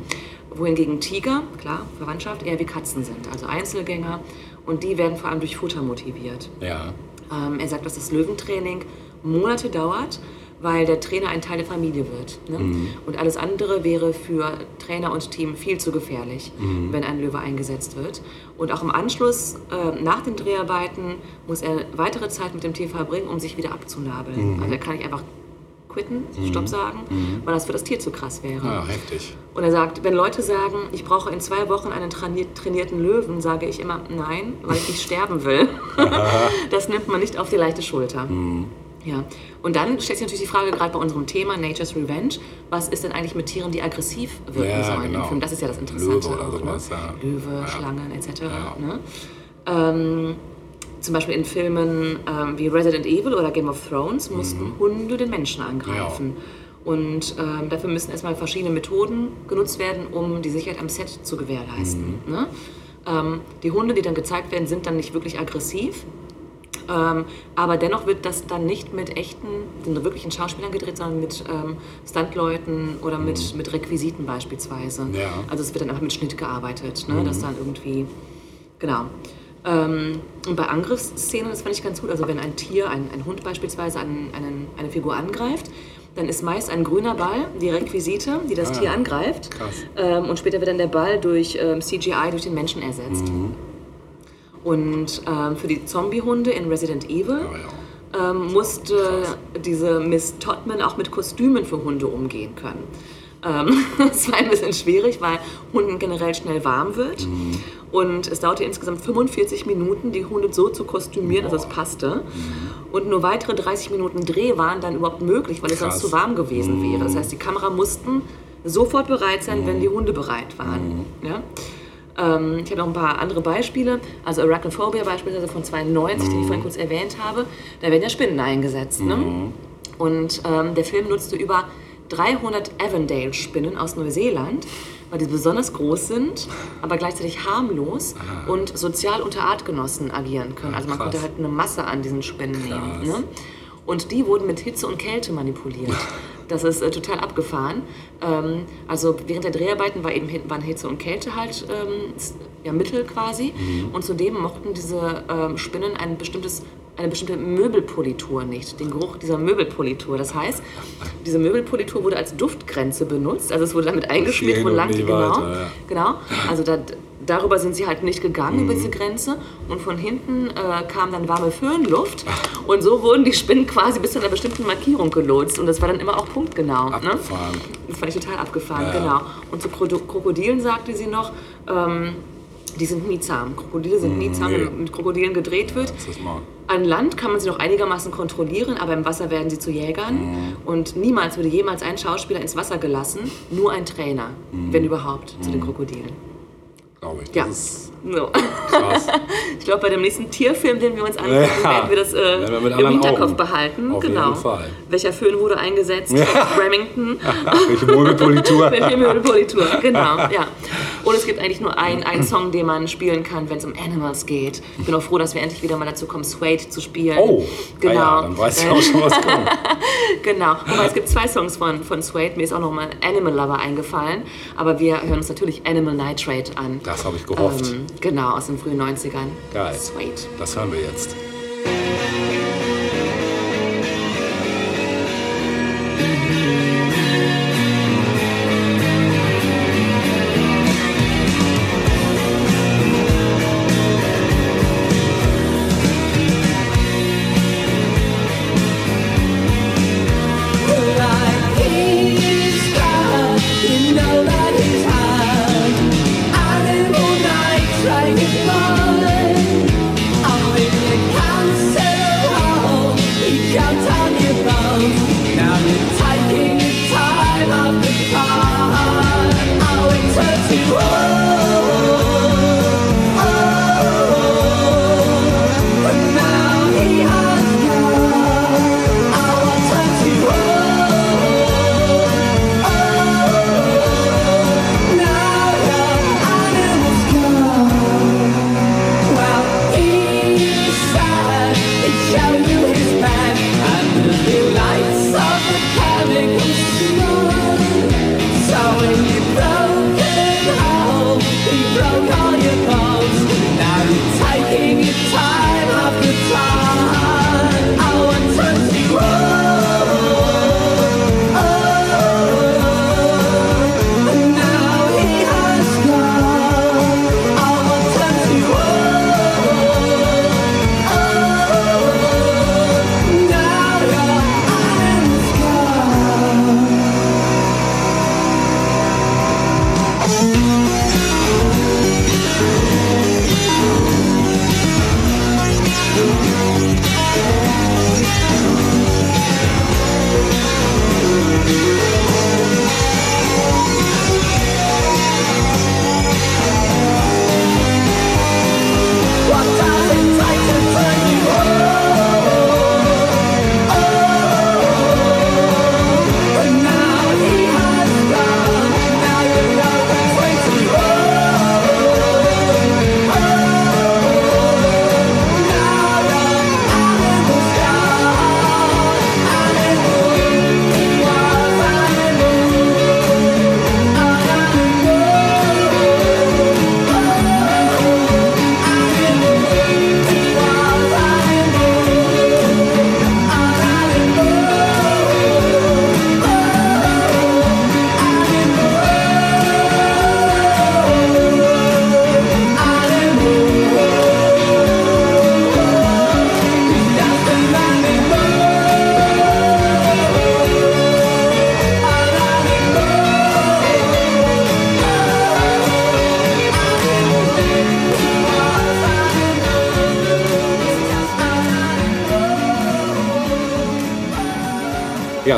Wohingegen Tiger, klar, Verwandtschaft, eher wie Katzen sind, also Einzelgänger. Und die werden vor allem durch Futter motiviert. Ja. Ähm, er sagt, dass das Löwentraining Monate dauert, weil der Trainer ein Teil der Familie wird. Ne? Und alles andere wäre für Trainer und Team viel zu gefährlich, wenn ein Löwe eingesetzt wird. Und auch im Anschluss, äh, nach den Dreharbeiten, muss er weitere Zeit mit dem Tier verbringen, um sich wieder abzunabeln. Also er kann nicht einfach quitten, Stopp sagen, weil das für das Tier zu krass wäre. Ja, heftig. Und er sagt, wenn Leute sagen, ich brauche in zwei Wochen einen traini- trainierten Löwen, sage ich immer nein, weil ich nicht sterben will. das nimmt man nicht auf die leichte Schulter. Ja. Und dann stellt sich natürlich die Frage, gerade bei unserem Thema Nature's Revenge, was ist denn eigentlich mit Tieren, die aggressiv wirken Ja, sollen genau. im Film? Das ist ja das Interessante. Löwe auch, sowas, ne? ja. Löwe, Ja. Schlangen etc. Ne? Ähm, zum Beispiel in Filmen ähm, wie Resident Evil oder Game of Thrones mussten Mhm. Hunde den Menschen angreifen. Und ähm, dafür müssen erstmal verschiedene Methoden genutzt werden, um die Sicherheit am Set zu gewährleisten. Mhm. Ne? Ähm, die Hunde, die dann gezeigt werden, sind dann nicht wirklich aggressiv. Ähm, aber dennoch wird das dann nicht mit echten, den wirklichen Schauspielern gedreht, sondern mit ähm, Stuntleuten oder mit, mit Requisiten beispielsweise. Ja. Also es wird dann einfach mit Schnitt gearbeitet, ne? dass dann irgendwie, genau. Ähm, und bei Angriffsszenen, das fand ich ganz gut, also wenn ein Tier, ein, ein Hund beispielsweise an, einen, eine Figur angreift, dann ist meist ein grüner Ball die Requisite, die das Ah, Tier angreift. krass. Ähm, und später wird dann der Ball durch ähm, CGI durch den Menschen ersetzt. Und ähm, für die Zombiehunde in Resident Evil Oh, ja. ähm, musste diese Miss Todman auch mit Kostümen für Hunde umgehen können. Ähm, das war ein bisschen schwierig, weil Hunden generell schnell warm wird. Mhm. Und es dauerte insgesamt 45 Minuten, die Hunde so zu kostümieren, dass es passte. Mhm. Und nur weitere 30 Minuten Dreh waren dann überhaupt möglich, weil es sonst Krass. Mhm. zu warm gewesen wäre. Das heißt, die Kamera mussten sofort bereit sein, wenn die Hunde bereit waren. Ja? Ähm, ich habe noch ein paar andere Beispiele. Also Arachnophobia beispielsweise von 92, den ich vorhin kurz erwähnt habe. Da werden ja Spinnen eingesetzt. Ne? Und ähm, der Film nutzte über 300 Avondale-Spinnen aus Neuseeland, weil die besonders groß sind, aber gleichzeitig harmlos und sozial unter Artgenossen agieren können. Also man krass. konnte halt eine Masse an diesen Spinnen Krass. nehmen. Ne? Und die wurden mit Hitze und Kälte manipuliert. Das ist äh, total abgefahren. Ähm, also während der Dreharbeiten war eben, Hit- waren Hitze und Kälte halt ähm, ja, Mittel quasi. Und zudem mochten diese ähm, Spinnen ein bestimmtes, eine bestimmte Möbelpolitur nicht, den Geruch dieser Möbelpolitur. Das heißt, diese Möbelpolitur wurde als Duftgrenze benutzt. Also es wurde damit eingeschmiert, wo lang die genau. weiter, ja. Genau. Also da, darüber sind sie halt nicht gegangen, Mhm. über diese Grenze. Und von hinten äh, kam dann warme Föhnluft. Und so wurden die Spinnen quasi bis zu einer bestimmten Markierung gelotst. Und das war dann immer auch punktgenau. Ne? Abgefahren. Das fand ich total abgefahren, Ja. genau. Und zu Krokodilen sagte sie noch, ähm, die sind nie zahm. Krokodile sind nie zahm, nee. wenn mit Krokodilen gedreht wird. Mal. An Land kann man sie noch einigermaßen kontrollieren, aber im Wasser werden sie zu Jägern. Und niemals würde jemals ein Schauspieler ins Wasser gelassen, nur ein Trainer, wenn überhaupt, zu den Krokodilen. Glaube ich. Ja. So. krass. Ich glaube, bei dem nächsten Tierfilm, den wir uns angucken, Ja. werden wir das äh, wir im Hinterkopf Augen. behalten. Auf genau. jeden Fall. Welcher Föhn wurde eingesetzt? Remington. Welche Möbelpolitur? Welche Möbelpolitur, genau, ja. Und es gibt eigentlich nur einen, einen Song, den man spielen kann, wenn es um Animals geht. Ich bin auch froh, dass wir endlich wieder mal dazu kommen, Suede zu spielen. Oh, genau. Ah ja, dann weißt du auch schon, was kommt. Genau. Wobei es gibt zwei Songs von, von Suede. Mir ist auch nochmal Animal Lover eingefallen. Aber wir hören uns natürlich Animal Nitrate an. Das habe ich gehofft. Ähm, genau, aus den frühen 90ern. Geil. Suede. Das hören wir jetzt.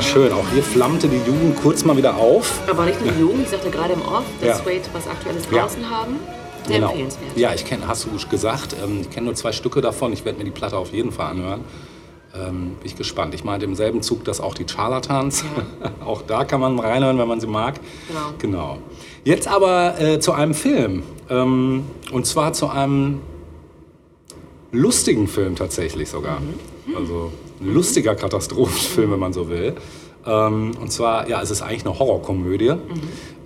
Schön. Auch hier flammte die Jugend kurz mal wieder auf. Aber nicht nur die Jugend, ich sagte gerade im Off, dass Ja. Wade was Aktuelles Ja. draußen haben. Sehr Genau. empfehlenswert. Ja, ich kenne, hast du gesagt, ähm, ich kenne nur zwei Stücke davon. Ich werde mir die Platte auf jeden Fall anhören. Ähm, bin ich gespannt. Ich meinte im selben Zug, dass auch die Charlatans, auch da kann man reinhören, wenn man sie mag. Genau. genau. Jetzt aber äh, zu einem Film. Ähm, und zwar zu einem lustigen Film tatsächlich sogar. Also ein lustiger Katastrophenfilm, wenn man so will. Ähm, und zwar, ja, es ist eigentlich eine Horrorkomödie.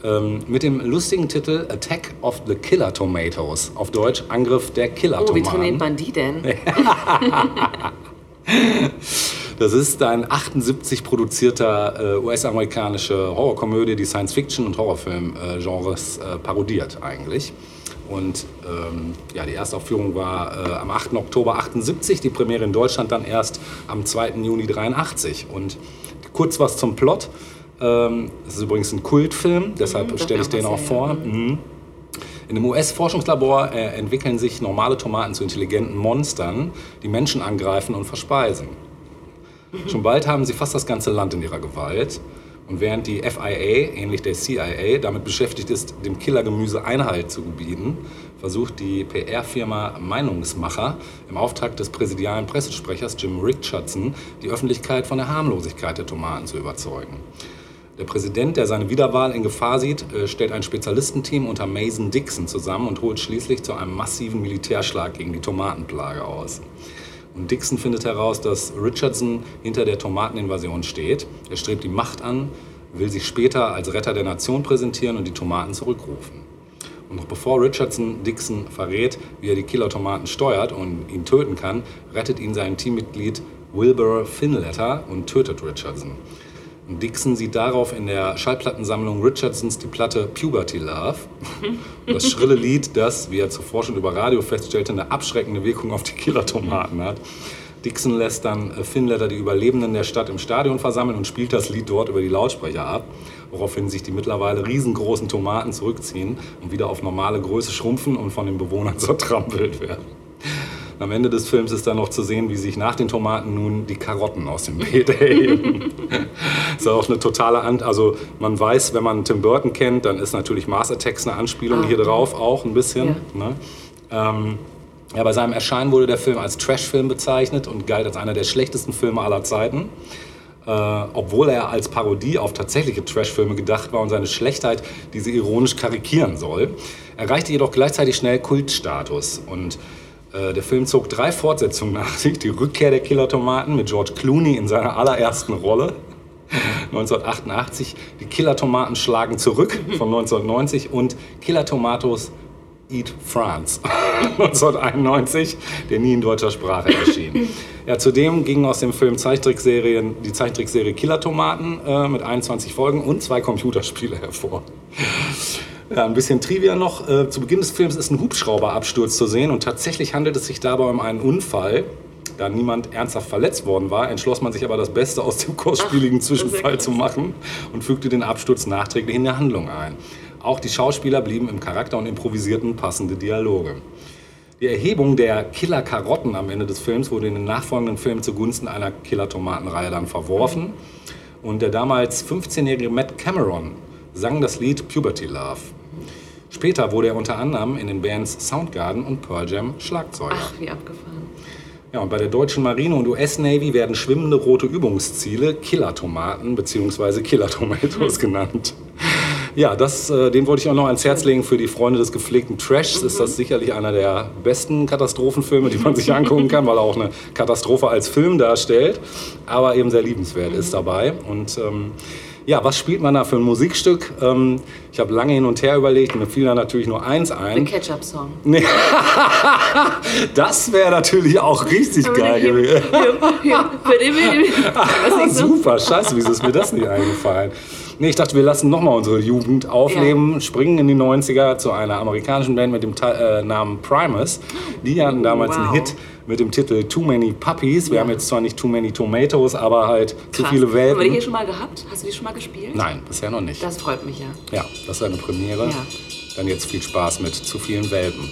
Ähm, mit dem lustigen Titel Attack of the Killer Tomatoes. Auf Deutsch Angriff der Killer Oh, wie nennt Tomaten. man die denn? Das ist ein 78 produzierter äh, US-amerikanische Horrorkomödie, die Science-Fiction- und Horrorfilm-Genres äh, parodiert eigentlich. Und ähm, ja, die Erstaufführung war äh, am 8. Oktober 78, die Premiere in Deutschland dann erst am 2. Juni 83. Und kurz was zum Plot. Ähm, Es ist übrigens ein Kultfilm, deshalb sagt stelle ich den auch vor. Mhm. In einem US-Forschungslabor äh, entwickeln sich normale Tomaten zu intelligenten Monstern, die Menschen angreifen und verspeisen. Schon bald haben sie fast das ganze Land in ihrer Gewalt. Und während die FIA, ähnlich der CIA, damit beschäftigt ist, dem Killergemüse Einhalt zu gebieten, versucht die PR-Firma Meinungsmacher im Auftrag des präsidialen Pressesprechers Jim Richardson die Öffentlichkeit von der Harmlosigkeit der Tomaten zu überzeugen. Der Präsident, der seine Wiederwahl in Gefahr sieht, äh, stellt ein Spezialistenteam unter Mason Dixon zusammen und holt schließlich zu einem massiven Militärschlag gegen die Tomatenplage aus. Und Dixon findet heraus, dass Richardson hinter der Tomateninvasion steht. Er strebt die Macht an, will sich später als Retter der Nation präsentieren und die Tomaten zurückrufen. Und noch bevor Richardson Dixon verrät, wie er die Killer-Tomaten steuert und ihn töten kann, rettet ihn sein Teammitglied Wilbur Finletter und tötet Richardson. Dixon sieht darauf in der Schallplattensammlung Richardsons die Platte Puberty Love. Das schrille Lied, das, wie er zuvor schon über Radio feststellte, eine abschreckende Wirkung auf die Killer-Tomaten hat. Dixon lässt dann äh, Finletter die Überlebenden der Stadt im Stadion versammeln und spielt das Lied dort über die Lautsprecher ab, woraufhin sich die mittlerweile riesengroßen Tomaten zurückziehen und wieder auf normale Größe schrumpfen und von den Bewohnern zertrampelt werden. Am Ende des Films ist dann noch zu sehen, wie sich nach den Tomaten nun die Karotten aus dem Beet erheben. ist auch eine totale An also man weiß, wenn man Tim Burton kennt, dann ist natürlich Mars Attacks eine Anspielung hier drauf auch ein bisschen. Ne? Ähm, ja, bei seinem Erscheinen wurde der Film als Trashfilm bezeichnet und galt als einer der schlechtesten Filme aller Zeiten. Äh, obwohl er als Parodie auf tatsächliche Trashfilme gedacht war und seine Schlechtheit diese ironisch karikieren soll, erreichte jedoch gleichzeitig schnell Kultstatus. Und der Film zog drei Fortsetzungen nach sich. Die Rückkehr der Killer-Tomaten mit George Clooney in seiner allerersten Rolle. 1988, die Killer-Tomaten schlagen zurück von 1990 und Killer Tomatos Eat France 1991, der nie in deutscher Sprache erschien. Ja, zudem gingen aus dem Film Zeichentrickserien, die Zeichentrickserie Killer Tomaten äh, mit 21 Folgen und zwei Computerspiele hervor. Ja, ein bisschen Trivia noch. Äh, zu Beginn des Films ist ein Hubschrauberabsturz zu sehen und tatsächlich handelt es sich dabei um einen Unfall. Da niemand ernsthaft verletzt worden war, entschloss man sich aber das Beste aus dem kostspieligen Zwischenfall zu machen und fügte den Absturz nachträglich in der Handlung ein. Auch die Schauspieler blieben im Charakter und improvisierten passende Dialoge. Die Erhebung der Killer-Karotten am Ende des Films wurde in den nachfolgenden Filmen zugunsten einer Killer-Tomatenreihe dann verworfen. Und der damals 15-jährige Matt Cameron sang das Lied Puberty Love. Später wurde er unter anderem in den Bands Soundgarden und Pearl Jam Schlagzeuger. Ach, wie abgefahren. Ja, und bei der deutschen Marine und US-Navy werden schwimmende rote Übungsziele Killer-Tomaten bzw. Killer-Tomatoes genannt. Ja, das, äh, den wollte ich auch noch ans Herz legen für die Freunde des gepflegten Trashs. Ist das sicherlich einer der besten Katastrophenfilme, die man sich angucken kann, weil er auch eine Katastrophe als Film darstellt, aber eben sehr liebenswert ist dabei. Und ähm, ja, was spielt man da für ein Musikstück? Ähm, ich habe lange hin und her überlegt und mir fiel da natürlich nur eins ein. Ketchup-Song. Das wäre natürlich auch richtig geil gewesen. Ah, super, scheiße, wieso ist mir das nicht eingefallen? Nee, ich dachte, wir lassen nochmal unsere Jugend aufleben, springen in die 90er zu einer amerikanischen Band mit dem Ta äh, Namen Primus. Die hatten damals einen wow. Hit mit dem Titel Too Many Puppies. Wir haben jetzt zwar nicht Too Many Tomatoes, aber halt zu Krass. viele Haben wir die hier schon mal gehabt? Hast du die schon mal gespielt? Nein, bisher noch nicht. Das freut mich ja. Ja, das ist eine Premiere. Ja. Dann jetzt viel Spaß mit zu vielen Welpen.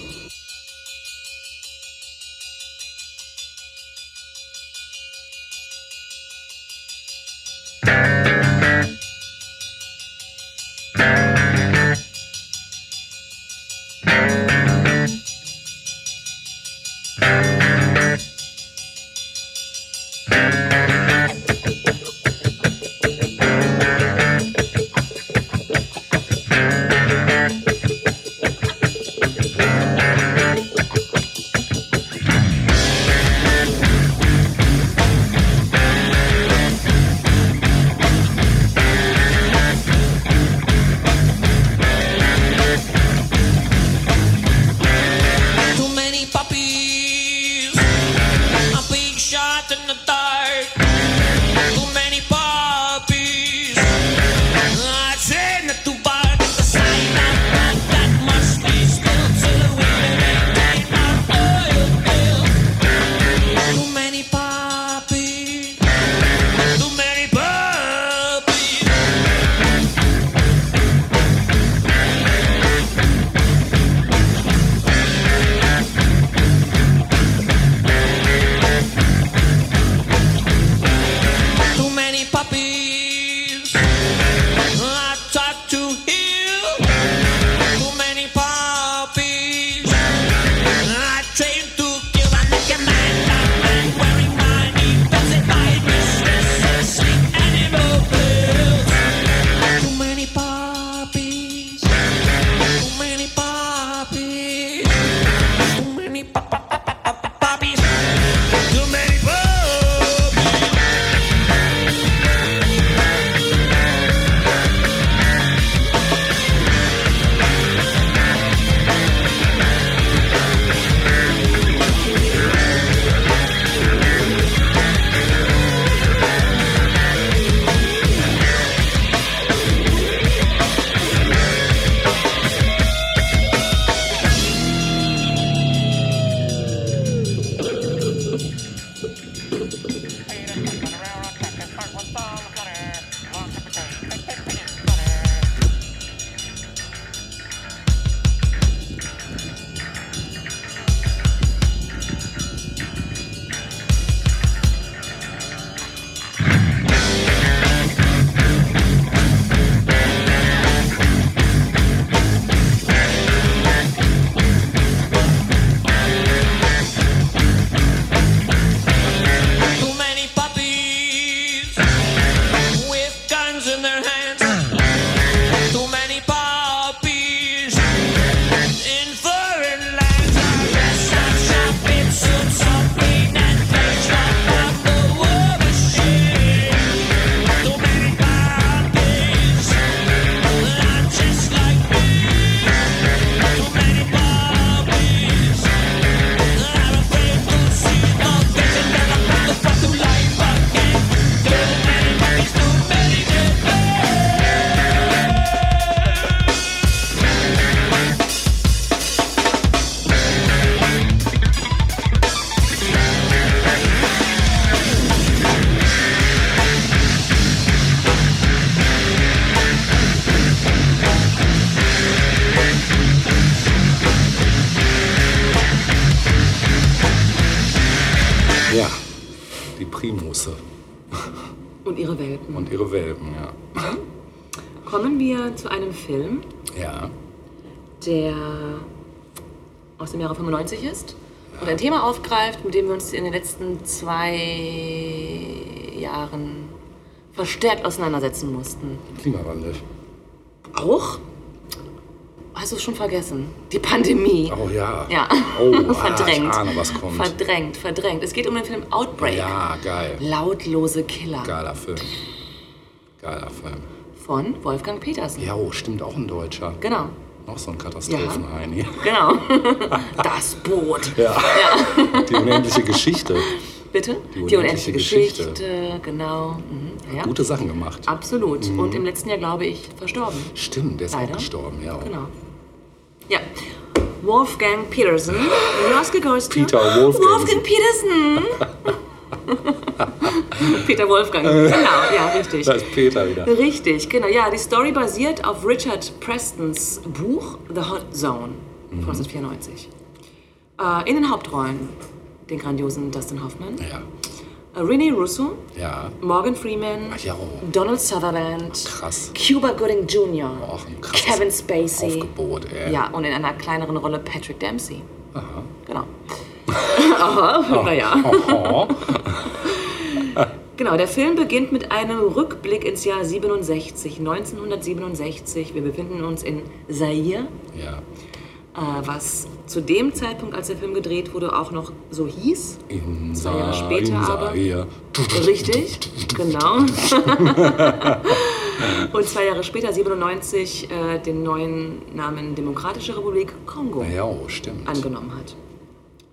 Film, Ja, der aus dem Jahre 95 ist und ein Thema aufgreift, mit dem wir uns in den letzten zwei Jahren verstärkt auseinandersetzen mussten. Klimawandel. Auch? Hast du es schon vergessen? Die Pandemie. Oh ja. Ja. Oh, ah, verdrängt. ich ahne, was kommt. Verdrängt, verdrängt. Es geht um den Film Outbreak. Ja, geil. Lautlose Killer Geiler Film. Geiler Film. Von Wolfgang Petersen. Ja, oh, stimmt, auch ein Deutscher. Genau. Noch so ein Katastrophenheini. Genau. das Boot. Ja. Die unendliche Geschichte. Bitte? Die unendliche Geschichte. Geschichte. Genau. Mhm. Ja. Gute Sachen gemacht. Absolut. Und im letzten Jahr, glaube ich, verstorben. Stimmt, der ist Leider. auch gestorben, ja. Genau. Ja. Wolfgang Petersen. Goes to Peter Wolfgang. Wolfgang Petersen. Peter Wolfgang. Genau, ja, richtig. Da ist Peter wieder. Richtig, genau. Ja, die Story basiert auf Richard Prestons Buch The Hot Zone von 1994. Äh, in den Hauptrollen den grandiosen Dustin Hoffman, Ja, äh, Rene Russo, ja. Morgan Freeman, Ach ja, oh. Donald Sutherland, Krass. Cuba Gooding Jr., krasses Kevin Spacey. Aufgebot. Ja, und in einer kleineren Rolle Patrick Dempsey. Aha. Genau. Aha, naja. Genau, der Film beginnt mit einem Rückblick ins Jahr 67, 1967. Wir befinden uns in Zaire, ja. äh, was zu dem Zeitpunkt, als der Film gedreht wurde, auch noch so hieß. In Zwei Jahre später aber. Richtig, genau. Und zwei Jahre später, 97, äh, den neuen Namen Demokratische Republik Kongo Ja, oh, angenommen hat,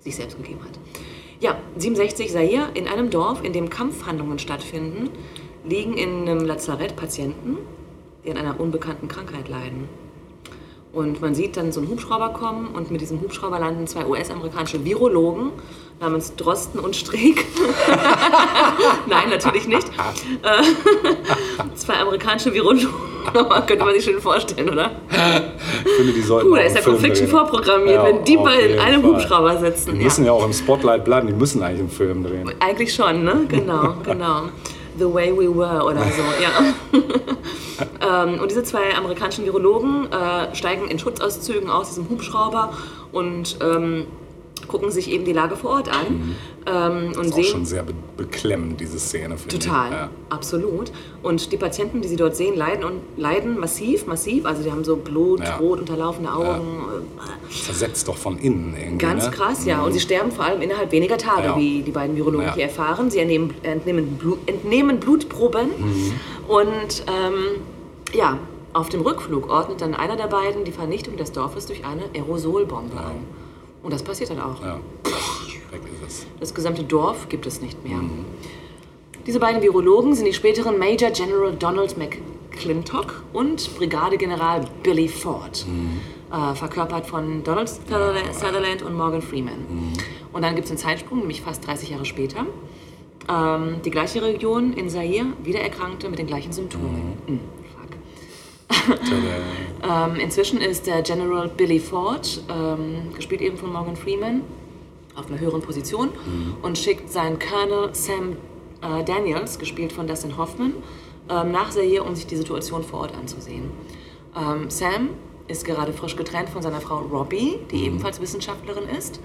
sich selbst gegeben hat. Ja, 67 Zaire, in einem Dorf, in dem Kampfhandlungen stattfinden, liegen in einem Lazarett Patienten, die an einer unbekannten Krankheit leiden. Und man sieht dann so einen Hubschrauber kommen und mit diesem Hubschrauber landen zwei US-amerikanische Virologen namens Drosten und Streeck. Nein, natürlich nicht. Äh, zwei amerikanische Virologen. Könnte man sich schön vorstellen, oder? Ich finde, die sollten Puh, da ist ja Confliction vorprogrammiert, Ja, wenn die beiden in einem Fall. Hubschrauber sitzen. Die müssen ja auch im Spotlight bleiben, die müssen eigentlich einen Film drehen. Eigentlich schon, ne? Genau, genau. The Way We Were oder so, ja. ähm, und diese zwei amerikanischen Virologen äh, steigen in Schutzauszügen aus diesem Hubschrauber und ähm, gucken sich eben die Lage vor Ort an ähm, und Mhm. Ist auch sehen schon sehr be beklemmend, diese Szene, finde Total, ich. Ja. absolut. Und die Patienten, die sie dort sehen, leiden und leiden massiv, massiv. Also die haben so Blut, Ja. rot unterlaufende Augen. Versetzt doch von innen irgendwie. Ganz ne? krass, ja. Und sie sterben vor allem innerhalb weniger Tage, Ja. wie die beiden Virologen Ja. hier erfahren. Sie entnehmen, entnehmen, Blut, entnehmen Blutproben. Mhm. Und ähm, ja, auf dem Rückflug ordnet dann einer der beiden die Vernichtung des Dorfes durch eine Aerosolbombe an. Und das passiert dann auch. Ja. Weg ist es. Das gesamte Dorf gibt es nicht mehr. Mhm. Diese beiden Virologen sind die späteren Major General Donald McClintock und Brigadegeneral Billy Ford, Mhm. äh, verkörpert von Donald Sutherland, und Morgan Freeman. Mhm. Und dann gibt es einen Zeitsprung, nämlich fast 30 Jahre später. Ähm, die gleiche Region in Zaire, wieder Erkrankte mit den gleichen Symptomen. Mhm. Ähm, inzwischen ist der General Billy Ford, ähm, gespielt eben von Morgan Freeman, auf einer höheren Position und schickt seinen Colonel Sam äh, Daniels, gespielt von Dustin Hoffman, ähm, nach Zaire, um sich die Situation vor Ort anzusehen. Ähm, Sam ist gerade frisch getrennt von seiner Frau Robbie, die ebenfalls Wissenschaftlerin ist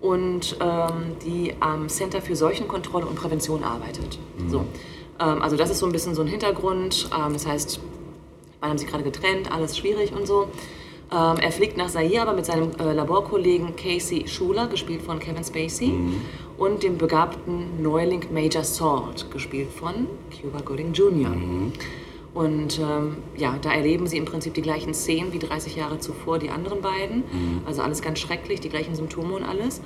und ähm, die am Center für Seuchenkontrolle und Prävention arbeitet. So. Ähm, also das ist so ein bisschen so ein Hintergrund. Das heißt, Beide haben sich gerade getrennt, alles schwierig und so. Ähm, er fliegt nach Zaire aber mit seinem äh, Laborkollegen Casey Schuler, gespielt von Kevin Spacey, und dem begabten Neuling Major Salt, gespielt von Cuba Gooding Jr. Und ähm, ja, da erleben sie im Prinzip die gleichen Szenen wie 30 Jahre zuvor die anderen beiden. Also alles ganz schrecklich, die gleichen Symptome und alles.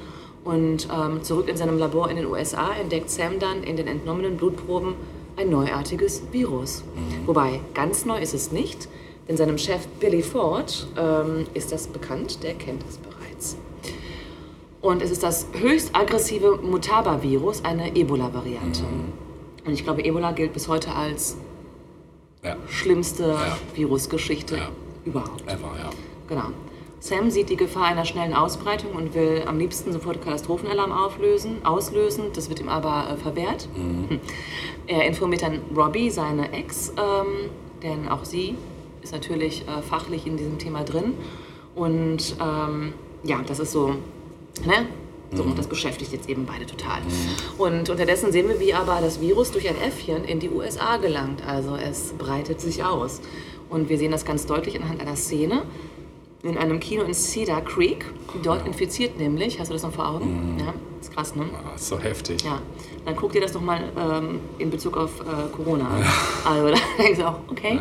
Und ähm, zurück in seinem Labor in den USA entdeckt Sam dann in den entnommenen Blutproben ein neuartiges Virus. Wobei, ganz neu ist es nicht, denn seinem Chef Billy Ford ähm, ist das bekannt, der kennt es bereits. Und es ist das höchst aggressive Mutaba-Virus, eine Ebola-Variante. Und ich glaube, Ebola gilt bis heute als Ja. schlimmste Ja. Virusgeschichte Ja. überhaupt. Einfach, ja. Genau. Sam sieht die Gefahr einer schnellen Ausbreitung und will am liebsten sofort Katastrophenalarm auflösen, auslösen. Das wird ihm aber äh, verwehrt. Hm. Er informiert dann Robbie, seine Ex, ähm, denn auch sie ist natürlich äh, fachlich in diesem Thema drin. Und ähm, ja, das ist so, ne? So, das beschäftigt jetzt eben beide total. Und unterdessen sehen wir, wie aber das Virus durch ein Äffchen in die USA gelangt. Also es breitet sich aus. Und wir sehen das ganz deutlich anhand einer Szene in einem Kino in Cedar Creek. Dort infiziert nämlich, hast du das noch vor Augen? Ja, ist krass, ne? Ah, ist so heftig. Ja, dann guck dir das nochmal ähm, in Bezug auf äh, Corona an. Also da denkst du auch, okay.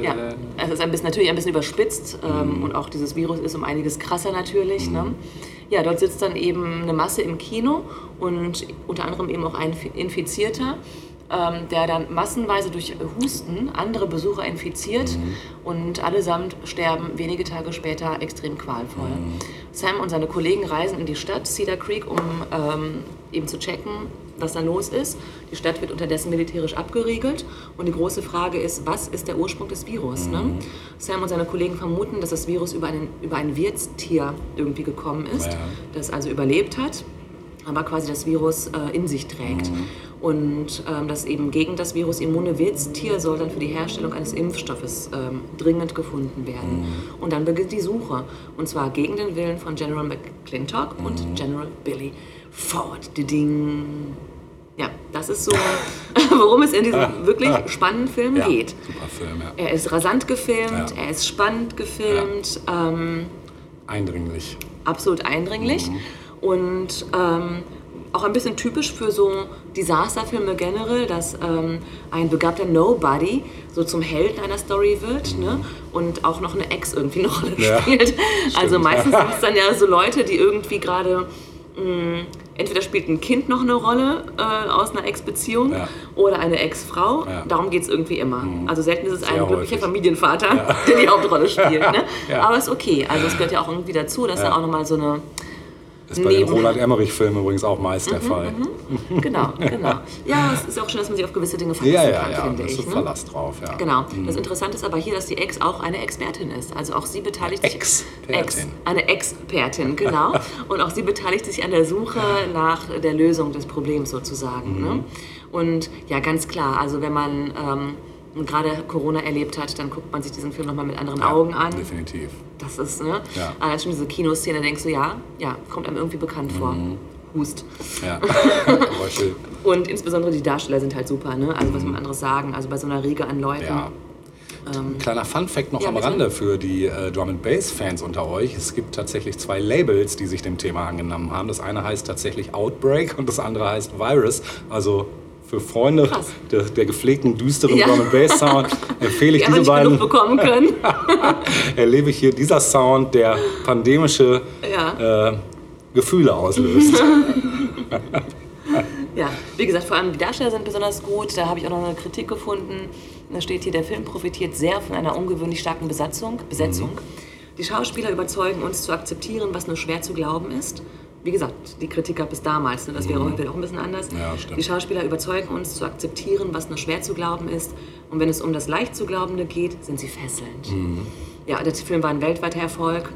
Ja, es ist ein bisschen, natürlich ein bisschen überspitzt ähm, und auch dieses Virus ist um einiges krasser natürlich. Ne? Ja, dort sitzt dann eben eine Masse im Kino und unter anderem eben auch ein Infizierter, ähm, der dann massenweise durch Husten andere Besucher infiziert und allesamt sterben wenige Tage später extrem qualvoll. Sam und seine Kollegen reisen in die Stadt Cedar Creek, um ähm, eben zu checken, was da los ist. Die Stadt wird unterdessen militärisch abgeriegelt und die große Frage ist, was ist der Ursprung des Virus? Ne? Sam und seine Kollegen vermuten, dass das Virus über, einen, über ein Wirtstier irgendwie gekommen ist, Ja. das also überlebt hat, aber quasi das Virus äh, in sich trägt. Und ähm, das eben gegen das Virus immune Wirtstier soll dann für die Herstellung eines Impfstoffes ähm, dringend gefunden werden. Und dann beginnt die Suche. Und zwar gegen den Willen von General McClintock und General Billy Ford. Ding. Ja, das ist so, worum es in diesem wirklich spannenden Film Ja, geht. super Film, ja. Er ist rasant gefilmt, Ja. er ist spannend gefilmt, ähm, Eindringlich. absolut eindringlich und ähm, auch ein bisschen typisch für so Disasterfilme generell, dass ähm, ein begabter Nobody so zum Helden einer Story wird ne? und auch noch eine Ex irgendwie eine Rolle Ja, spielt. Also stimmt. meistens sind es dann ja so Leute, die irgendwie gerade mh, entweder spielt ein Kind noch eine Rolle äh, aus einer Ex-Beziehung Ja. oder eine Ex-Frau. Ja. Mhm. Darum geht es irgendwie immer. Also selten ist es ein Sehr glücklicher häufig. Familienvater, der die Hauptrolle spielt. Ne? Ja. Aber ist okay. Also es gehört ja auch irgendwie dazu, dass da auch nochmal so eine Ist bei den Roland Emmerich-Filmen übrigens auch meist Mhm, der Fall. Genau, genau. Ja, es ist auch schön, dass man sich auf gewisse Dinge verlassen Ja, ja, kann, ja. finde ich. so Ne? Verlass drauf, ja. Genau. Das Interessante ist aber hier, dass die Ex auch eine Expertin ist. Also auch sie beteiligt sich. Expertin. Ex, eine Expertin, genau. Und auch sie beteiligt sich an der Suche nach der Lösung des Problems sozusagen. Ne? Und ja, ganz klar, also wenn man ähm, gerade Corona erlebt hat, dann guckt man sich diesen Film nochmal mit anderen Augen an. Definitiv. Das ist, ne? Ja. Allein schon diese Kinoszene, denkst du, ja, ja, kommt einem irgendwie bekannt vor. Mhm. Hust. Ja. Geräusche. Und insbesondere die Darsteller sind halt super, ne? Also was man anderes sagen, also bei so einer Riege an Leuten. Ja. Kleiner Fun-Fact noch ja, am bitte. Rande für die äh, Drum and Bass-Fans unter euch. Es gibt tatsächlich zwei Labels, die sich dem Thema angenommen haben. Das eine heißt tatsächlich Outbreak und das andere heißt Virus. Also für Freunde der, der gepflegten, düsteren Ja. Drum and Bass-Sound empfehle ich Die diese beiden. bekommen können. Erlebe ich hier dieser Sound, der pandemische ja. äh, Gefühle auslöst. ja, wie gesagt, vor allem die Darsteller sind besonders gut. Da habe ich auch noch eine Kritik gefunden. Da steht hier, der Film profitiert sehr von einer ungewöhnlich starken Besatzung. Besetzung. Die Schauspieler überzeugen uns zu akzeptieren, was nur schwer zu glauben ist. Wie gesagt, die Kritik gab es damals, ne? das wäre heute auch ein bisschen anders. Ja. Die Schauspieler überzeugen uns zu akzeptieren, was nur schwer zu glauben ist. Und wenn es um das leicht zu glaubende geht, sind sie fesselnd. Ja, der Film war ein weltweiter Erfolg.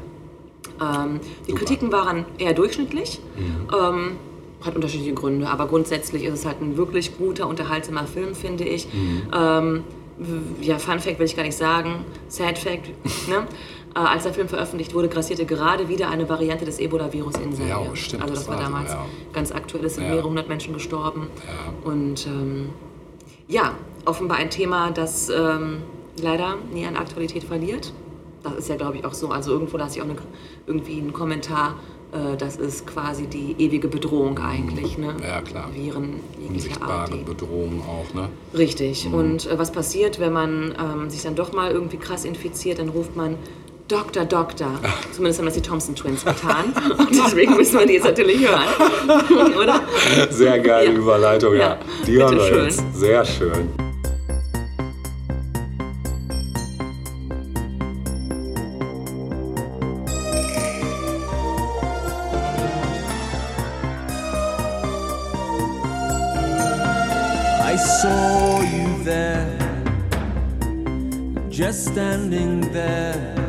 Ähm, die Kritiken waren eher durchschnittlich. Ähm, hat unterschiedliche Gründe, aber grundsätzlich ist es halt ein wirklich guter, unterhaltsamer Film, finde ich. Ähm, w- ja, Fun Fact will ich gar nicht sagen, Sad Fact. ne? äh, als der Film veröffentlicht wurde, grassierte gerade wieder eine Variante des Ebola-Virus in Serbien. Ja, stimmt, also das, das war war so, damals ja. ganz aktuell, es sind Ja. mehrere hundert Menschen gestorben. Ja. Und ähm, ja, offenbar ein Thema, das ähm, leider nie an Aktualität verliert. Das ist ja, glaube ich, auch so. Also irgendwo lasse ich auch eine, irgendwie einen Kommentar. Äh, das ist quasi die ewige Bedrohung eigentlich. Ne? Ja, klar. Viren Art. Unsichtbare die- Bedrohung auch, ne? Richtig. Und äh, was passiert, wenn man ähm, sich dann doch mal irgendwie krass infiziert? Dann ruft man Doktor, Doktor. Zumindest haben das die Thompson Twins getan. Und deswegen müssen wir die jetzt natürlich hören. Oder? Sehr geile Ja. Überleitung, ja. Ja, Die hören wir bitteschön. jetzt. Sehr schön. I saw you there, just standing there.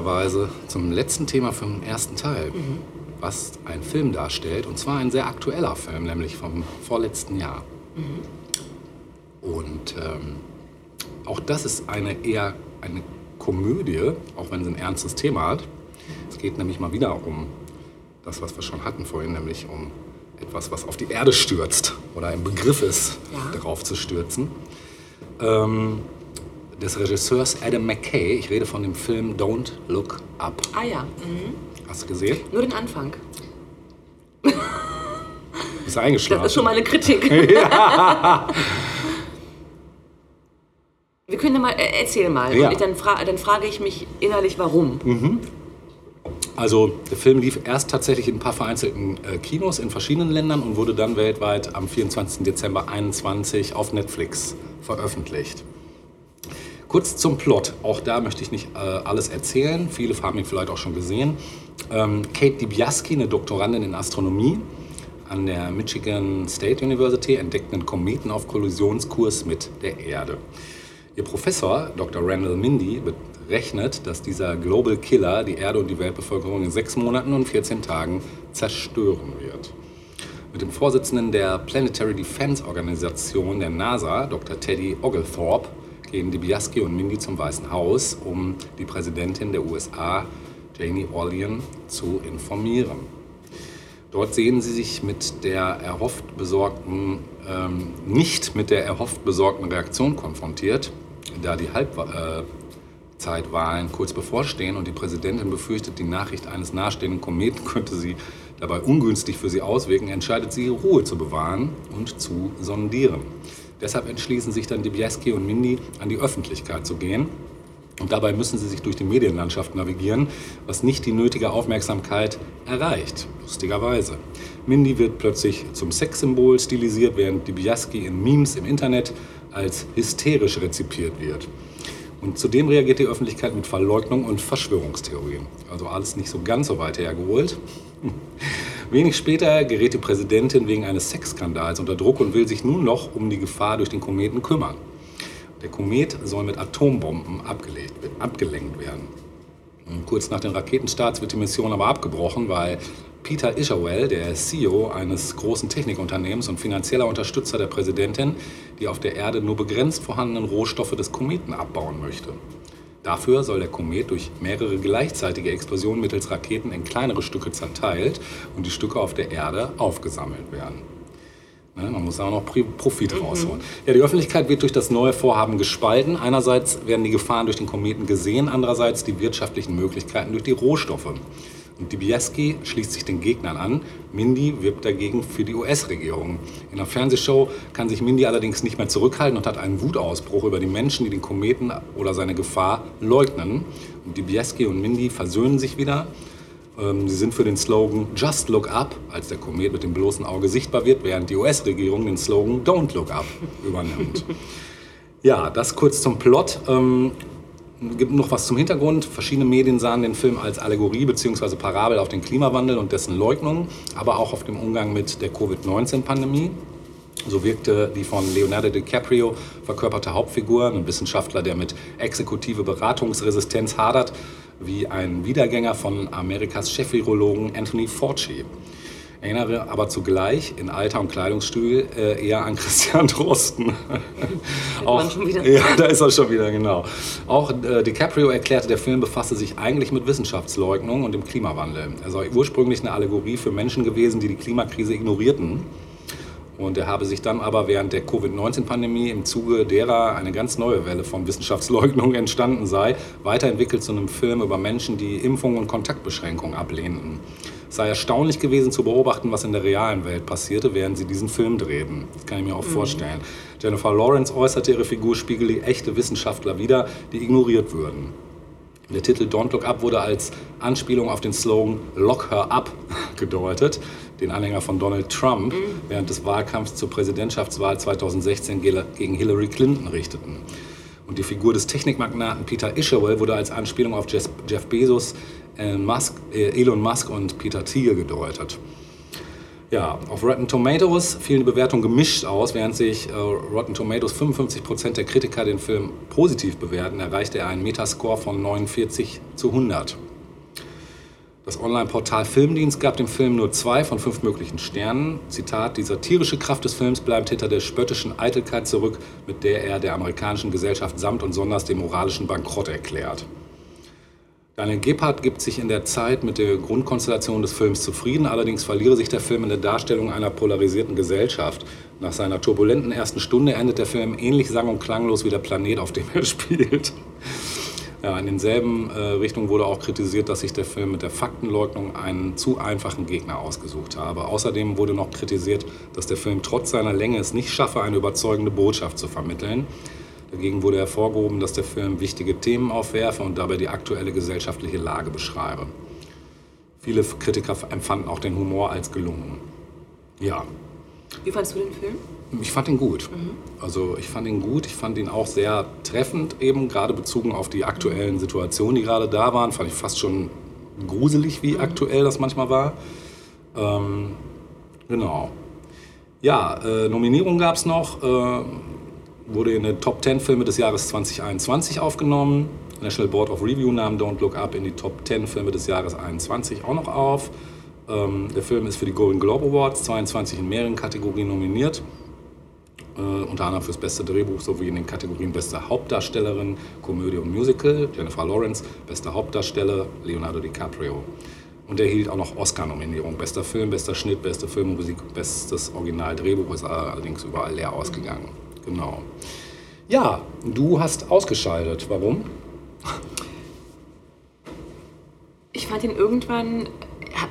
Jetzt brennenderweise zum letzten Thema vom ersten Teil, was ein Film darstellt. Und zwar ein sehr aktueller Film, nämlich vom vorletzten Jahr. Und ähm, auch das ist eine eher eine Komödie, auch wenn sie ein ernstes Thema hat. Es geht nämlich mal wieder um das, was wir schon hatten vorhin, nämlich um etwas, was auf die Erde stürzt oder im Begriff ist, Ja. darauf zu stürzen. Ähm, des Regisseurs Adam McKay. Ich rede von dem Film Don't Look Up. Ah ja, mhm. Hast du gesehen? nur den Anfang. Ist eingeschlafen. Das ist schon mal eine Kritik. Wir können ja mal, äh, erzähl mal. Ja. Dann, fra dann frage ich mich innerlich, warum. Also der Film lief erst tatsächlich in ein paar vereinzelten äh, Kinos in verschiedenen Ländern und wurde dann weltweit am 24. Dezember 2021 auf Netflix veröffentlicht. Kurz zum Plot. Auch da möchte ich nicht äh, alles erzählen. Viele haben ihn vielleicht auch schon gesehen. Ähm, Kate Dibiaski, eine Doktorandin in Astronomie an der Michigan State University, entdeckt einen Kometen auf Kollisionskurs mit der Erde. Ihr Professor, Dr. Randall Mindy, berechnet, dass dieser Global Killer die Erde und die Weltbevölkerung in sechs Monaten und 14 Tagen zerstören wird. Mit dem Vorsitzenden der Planetary Defense Organisation der NASA, Dr. Teddy Oglethorpe, gehen Dibiaski und Mindy zum Weißen Haus, um die Präsidentin der USA, Janie Orlean, zu informieren. Dort sehen sie sich mit der erhofft besorgten, ähm, nicht mit der erhofft besorgten Reaktion konfrontiert, da die Halbzeitwahlen kurz bevorstehen und die Präsidentin befürchtet, die Nachricht eines nahestehenden Kometen könnte sie dabei ungünstig für sie auswirken, entscheidet sie, Ruhe zu bewahren und zu sondieren. Deshalb entschließen sich dann Dibiaski und Mindy, an die Öffentlichkeit zu gehen und dabei müssen sie sich durch die Medienlandschaft navigieren, was nicht die nötige Aufmerksamkeit erreicht, lustigerweise. Mindy wird plötzlich zum Sexsymbol stilisiert, während Dibiaski in Memes im Internet als hysterisch rezipiert wird. Und zudem reagiert die Öffentlichkeit mit Verleugnung und Verschwörungstheorien. Also alles nicht so ganz so weit hergeholt. Wenig später gerät die Präsidentin wegen eines Sexskandals unter Druck und will sich nun noch um die Gefahr durch den Kometen kümmern. Der Komet soll mit Atombomben abgelegt, abgelenkt werden. Und kurz nach den Raketenstarts wird die Mission aber abgebrochen, weil Peter Isherwell, der CEO eines großen Technikunternehmens und finanzieller Unterstützer der Präsidentin, die auf der Erde nur begrenzt vorhandenen Rohstoffe des Kometen abbauen möchte. Dafür soll der Komet durch mehrere gleichzeitige Explosionen mittels Raketen in kleinere Stücke zerteilt und die Stücke auf der Erde aufgesammelt werden. Ne, Man muss auch noch Profit rausholen. Ja, die Öffentlichkeit wird durch das neue Vorhaben gespalten. Einerseits werden die Gefahren durch den Kometen gesehen, andererseits die wirtschaftlichen Möglichkeiten durch die Rohstoffe. Und Dibiaski schließt sich den Gegnern an. Mindy wirbt dagegen für die US-Regierung. In der Fernsehshow kann sich Mindy allerdings nicht mehr zurückhalten und hat einen Wutausbruch über die Menschen, die den Kometen oder seine Gefahr leugnen. Und Dibiaski und Mindy versöhnen sich wieder. Ähm, Sie sind für den Slogan Just Look Up, als der Komet mit dem bloßen Auge sichtbar wird, während die US-Regierung den Slogan Don't Look Up übernimmt. Ja, das kurz zum Plot. Gibt noch was zum Hintergrund. Verschiedene Medien sahen den Film als Allegorie bzw. Parabel auf den Klimawandel und dessen Leugnung, aber auch auf dem Umgang mit der Covid-19-Pandemie. So wirkte die von Leonardo DiCaprio verkörperte Hauptfigur, ein Wissenschaftler, der mit exekutive Beratungsresistenz hadert, wie ein Wiedergänger von Amerikas Chefvirologen Anthony Fauci. Erinnere aber zugleich in Alter und Kleidungsstil äh, eher an Christian Drosten. man schon wieder. Ja, da ist er schon wieder, genau. Auch äh, DiCaprio erklärte, der Film befasse sich eigentlich mit Wissenschaftsleugnung und dem Klimawandel. Er sei ursprünglich eine Allegorie für Menschen gewesen, die die Klimakrise ignorierten. Und er habe sich dann aber während der Covid-19-Pandemie im Zuge derer eine ganz neue Welle von Wissenschaftsleugnung entstanden sei, weiterentwickelt zu einem Film über Menschen, die Impfungen und Kontaktbeschränkungen ablehnten. Es sei erstaunlich gewesen zu beobachten, was in der realen Welt passierte, während sie diesen Film drehten. Das kann ich mir auch vorstellen. Jennifer Lawrence äußerte, ihre Figur spiegele echte Wissenschaftler wider, die ignoriert würden. Der Titel Don't Look Up wurde als Anspielung auf den Slogan Lock Her Up gedeutet, den Anhänger von Donald Trump während des Wahlkampfs zur Präsidentschaftswahl 2016 gele- gegen Hillary Clinton richteten. Und die Figur des Technikmagnaten Peter Isherwell wurde als Anspielung auf Jeff Bezos, Musk, äh, Elon Musk und Peter Thiel gedeutet. Ja, auf Rotten Tomatoes fielen die Bewertungen gemischt aus. Während sich äh, Rotten Tomatoes 55% der Kritiker den Film positiv bewerten, erreichte er einen Metascore von 49 zu 100. Das Online-Portal Filmdienst gab dem Film nur zwei von fünf möglichen Sternen. Zitat, die satirische Kraft des Films bleibt hinter der spöttischen Eitelkeit zurück, mit der er der amerikanischen Gesellschaft samt und sonders den moralischen Bankrott erklärt. Daniel Gebhardt gibt sich in der Zeit mit der Grundkonstellation des Films zufrieden, allerdings verliere sich der Film in der Darstellung einer polarisierten Gesellschaft. Nach seiner turbulenten ersten Stunde endet der Film ähnlich sang- und klanglos wie der Planet, auf dem er spielt. Ja, in denselben äh, Richtungen wurde auch kritisiert, dass sich der Film mit der Faktenleugnung einen zu einfachen Gegner ausgesucht habe. Außerdem wurde noch kritisiert, dass der Film trotz seiner Länge es nicht schaffe, eine überzeugende Botschaft zu vermitteln. Dagegen wurde hervorgehoben, dass der Film wichtige Themen aufwerfe und dabei die aktuelle gesellschaftliche Lage beschreibe. viele Kritiker empfanden auch den Humor als gelungen. Ja, Wie fandst du den Film? ich fand ihn gut. Also ich fand ihn gut. Ich fand ihn auch sehr treffend, eben gerade bezogen auf die aktuellen Situationen, die gerade da waren. Fand ich fast schon gruselig, wie aktuell das manchmal war. Ähm, genau. Ja, äh, Nominierung gab es noch. Äh, wurde in den Top 10 Filme des Jahres 2021 aufgenommen. National Board of Review nahm Don't Look Up in die Top 10 Filme des Jahres 21 auch noch auf. Ähm, der Film ist für die Golden Globe Awards 22 in mehreren Kategorien nominiert. Äh, unter anderem fürs beste Drehbuch sowie in den Kategorien beste Hauptdarstellerin, Komödie und Musical, Jennifer Lawrence, bester Hauptdarsteller, Leonardo DiCaprio. Und er erhielt auch noch Oscar-Nominierung. Bester Film, bester Schnitt, beste Filmmusik, bestes Originaldrehbuch ist allerdings überall leer ausgegangen. Genau. Ja, du hast ausgeschaltet. Warum? Ich fand ihn irgendwann,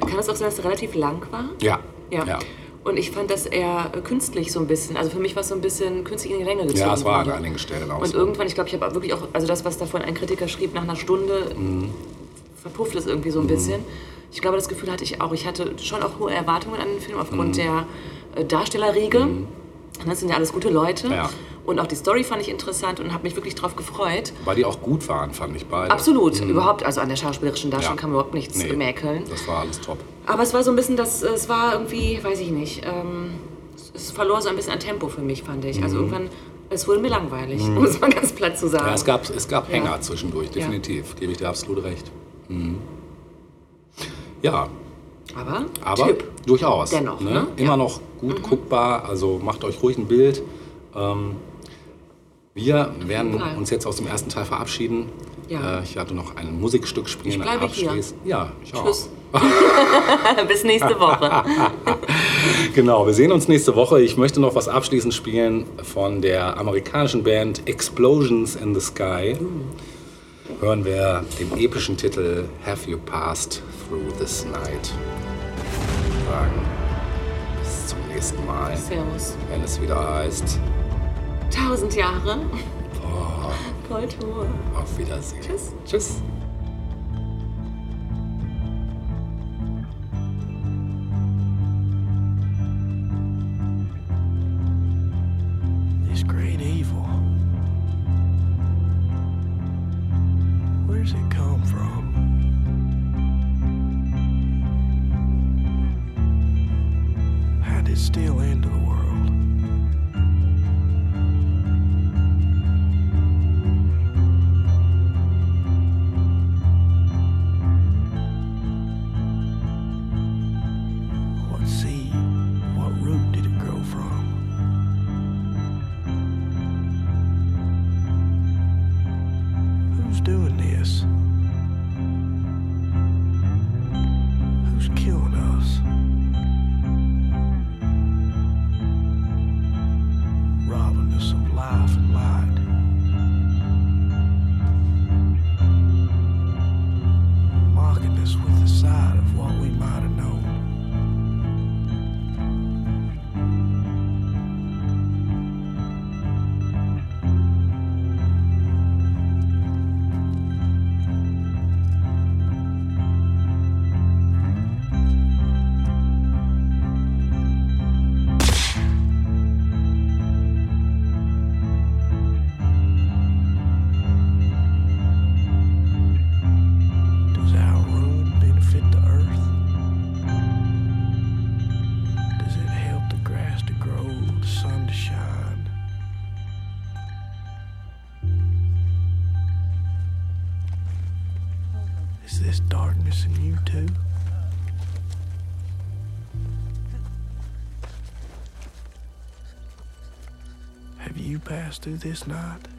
kann es auch sein, dass er relativ lang war? Ja. Ja. Ja, Und ich fand, dass er künstlich so ein bisschen, also für mich war es so ein bisschen künstlich in die Länge gezogen. ja es war an einigen Stellen auch Und so. irgendwann, ich glaube, ich habe wirklich auch, also das, was davon ein Kritiker schrieb, nach einer Stunde Mhm. verpufft es irgendwie so ein bisschen. Ich glaube, das Gefühl hatte ich auch. Ich hatte schon auch hohe Erwartungen an den Film aufgrund Mhm. der äh, Darstellerriege. Das sind ja alles gute Leute. Ja. Und auch die Story fand ich interessant und habe mich wirklich drauf gefreut. Weil die auch gut waren, fand ich beide. Absolut, überhaupt, also an der schauspielerischen Darstellung Ja. kann man überhaupt nichts Nee, mäkeln. Das war alles top. Aber es war so ein bisschen, das, es war irgendwie, weiß ich nicht, ähm, es- verlor so ein bisschen an Tempo für mich, fand ich. Also irgendwann, es wurde mir langweilig, um es mal ganz platt zu sagen. Mhm. Ja, es gab, es gab Ja. Hänger zwischendurch, definitiv. Gebe ich dir absolut recht. Mhm. Ja, aber, aber Tipp. durchaus. Dennoch, ne? ne? Immer Ja. noch gut guckbar, also macht euch ruhig ein Bild. Ähm, wir werden uns jetzt aus dem ersten Teil verabschieden. Ja. Äh, ich werde noch ein Musikstück spielen. Ich bleibe hier. Ja, ich auch. Tschüss. Bis nächste Woche. Genau, wir sehen uns nächste Woche. Ich möchte noch was abschließend spielen von der amerikanischen Band Explosions in the Sky. Hören wir den epischen Titel Have You Passed Through This Night? Sagen bis zum nächsten Mal, Servus. wenn es wieder heißt Tausend Jahre. Kultur. Auf Wiedersehen. Tschüss. Tschüss. Have you passed through this night?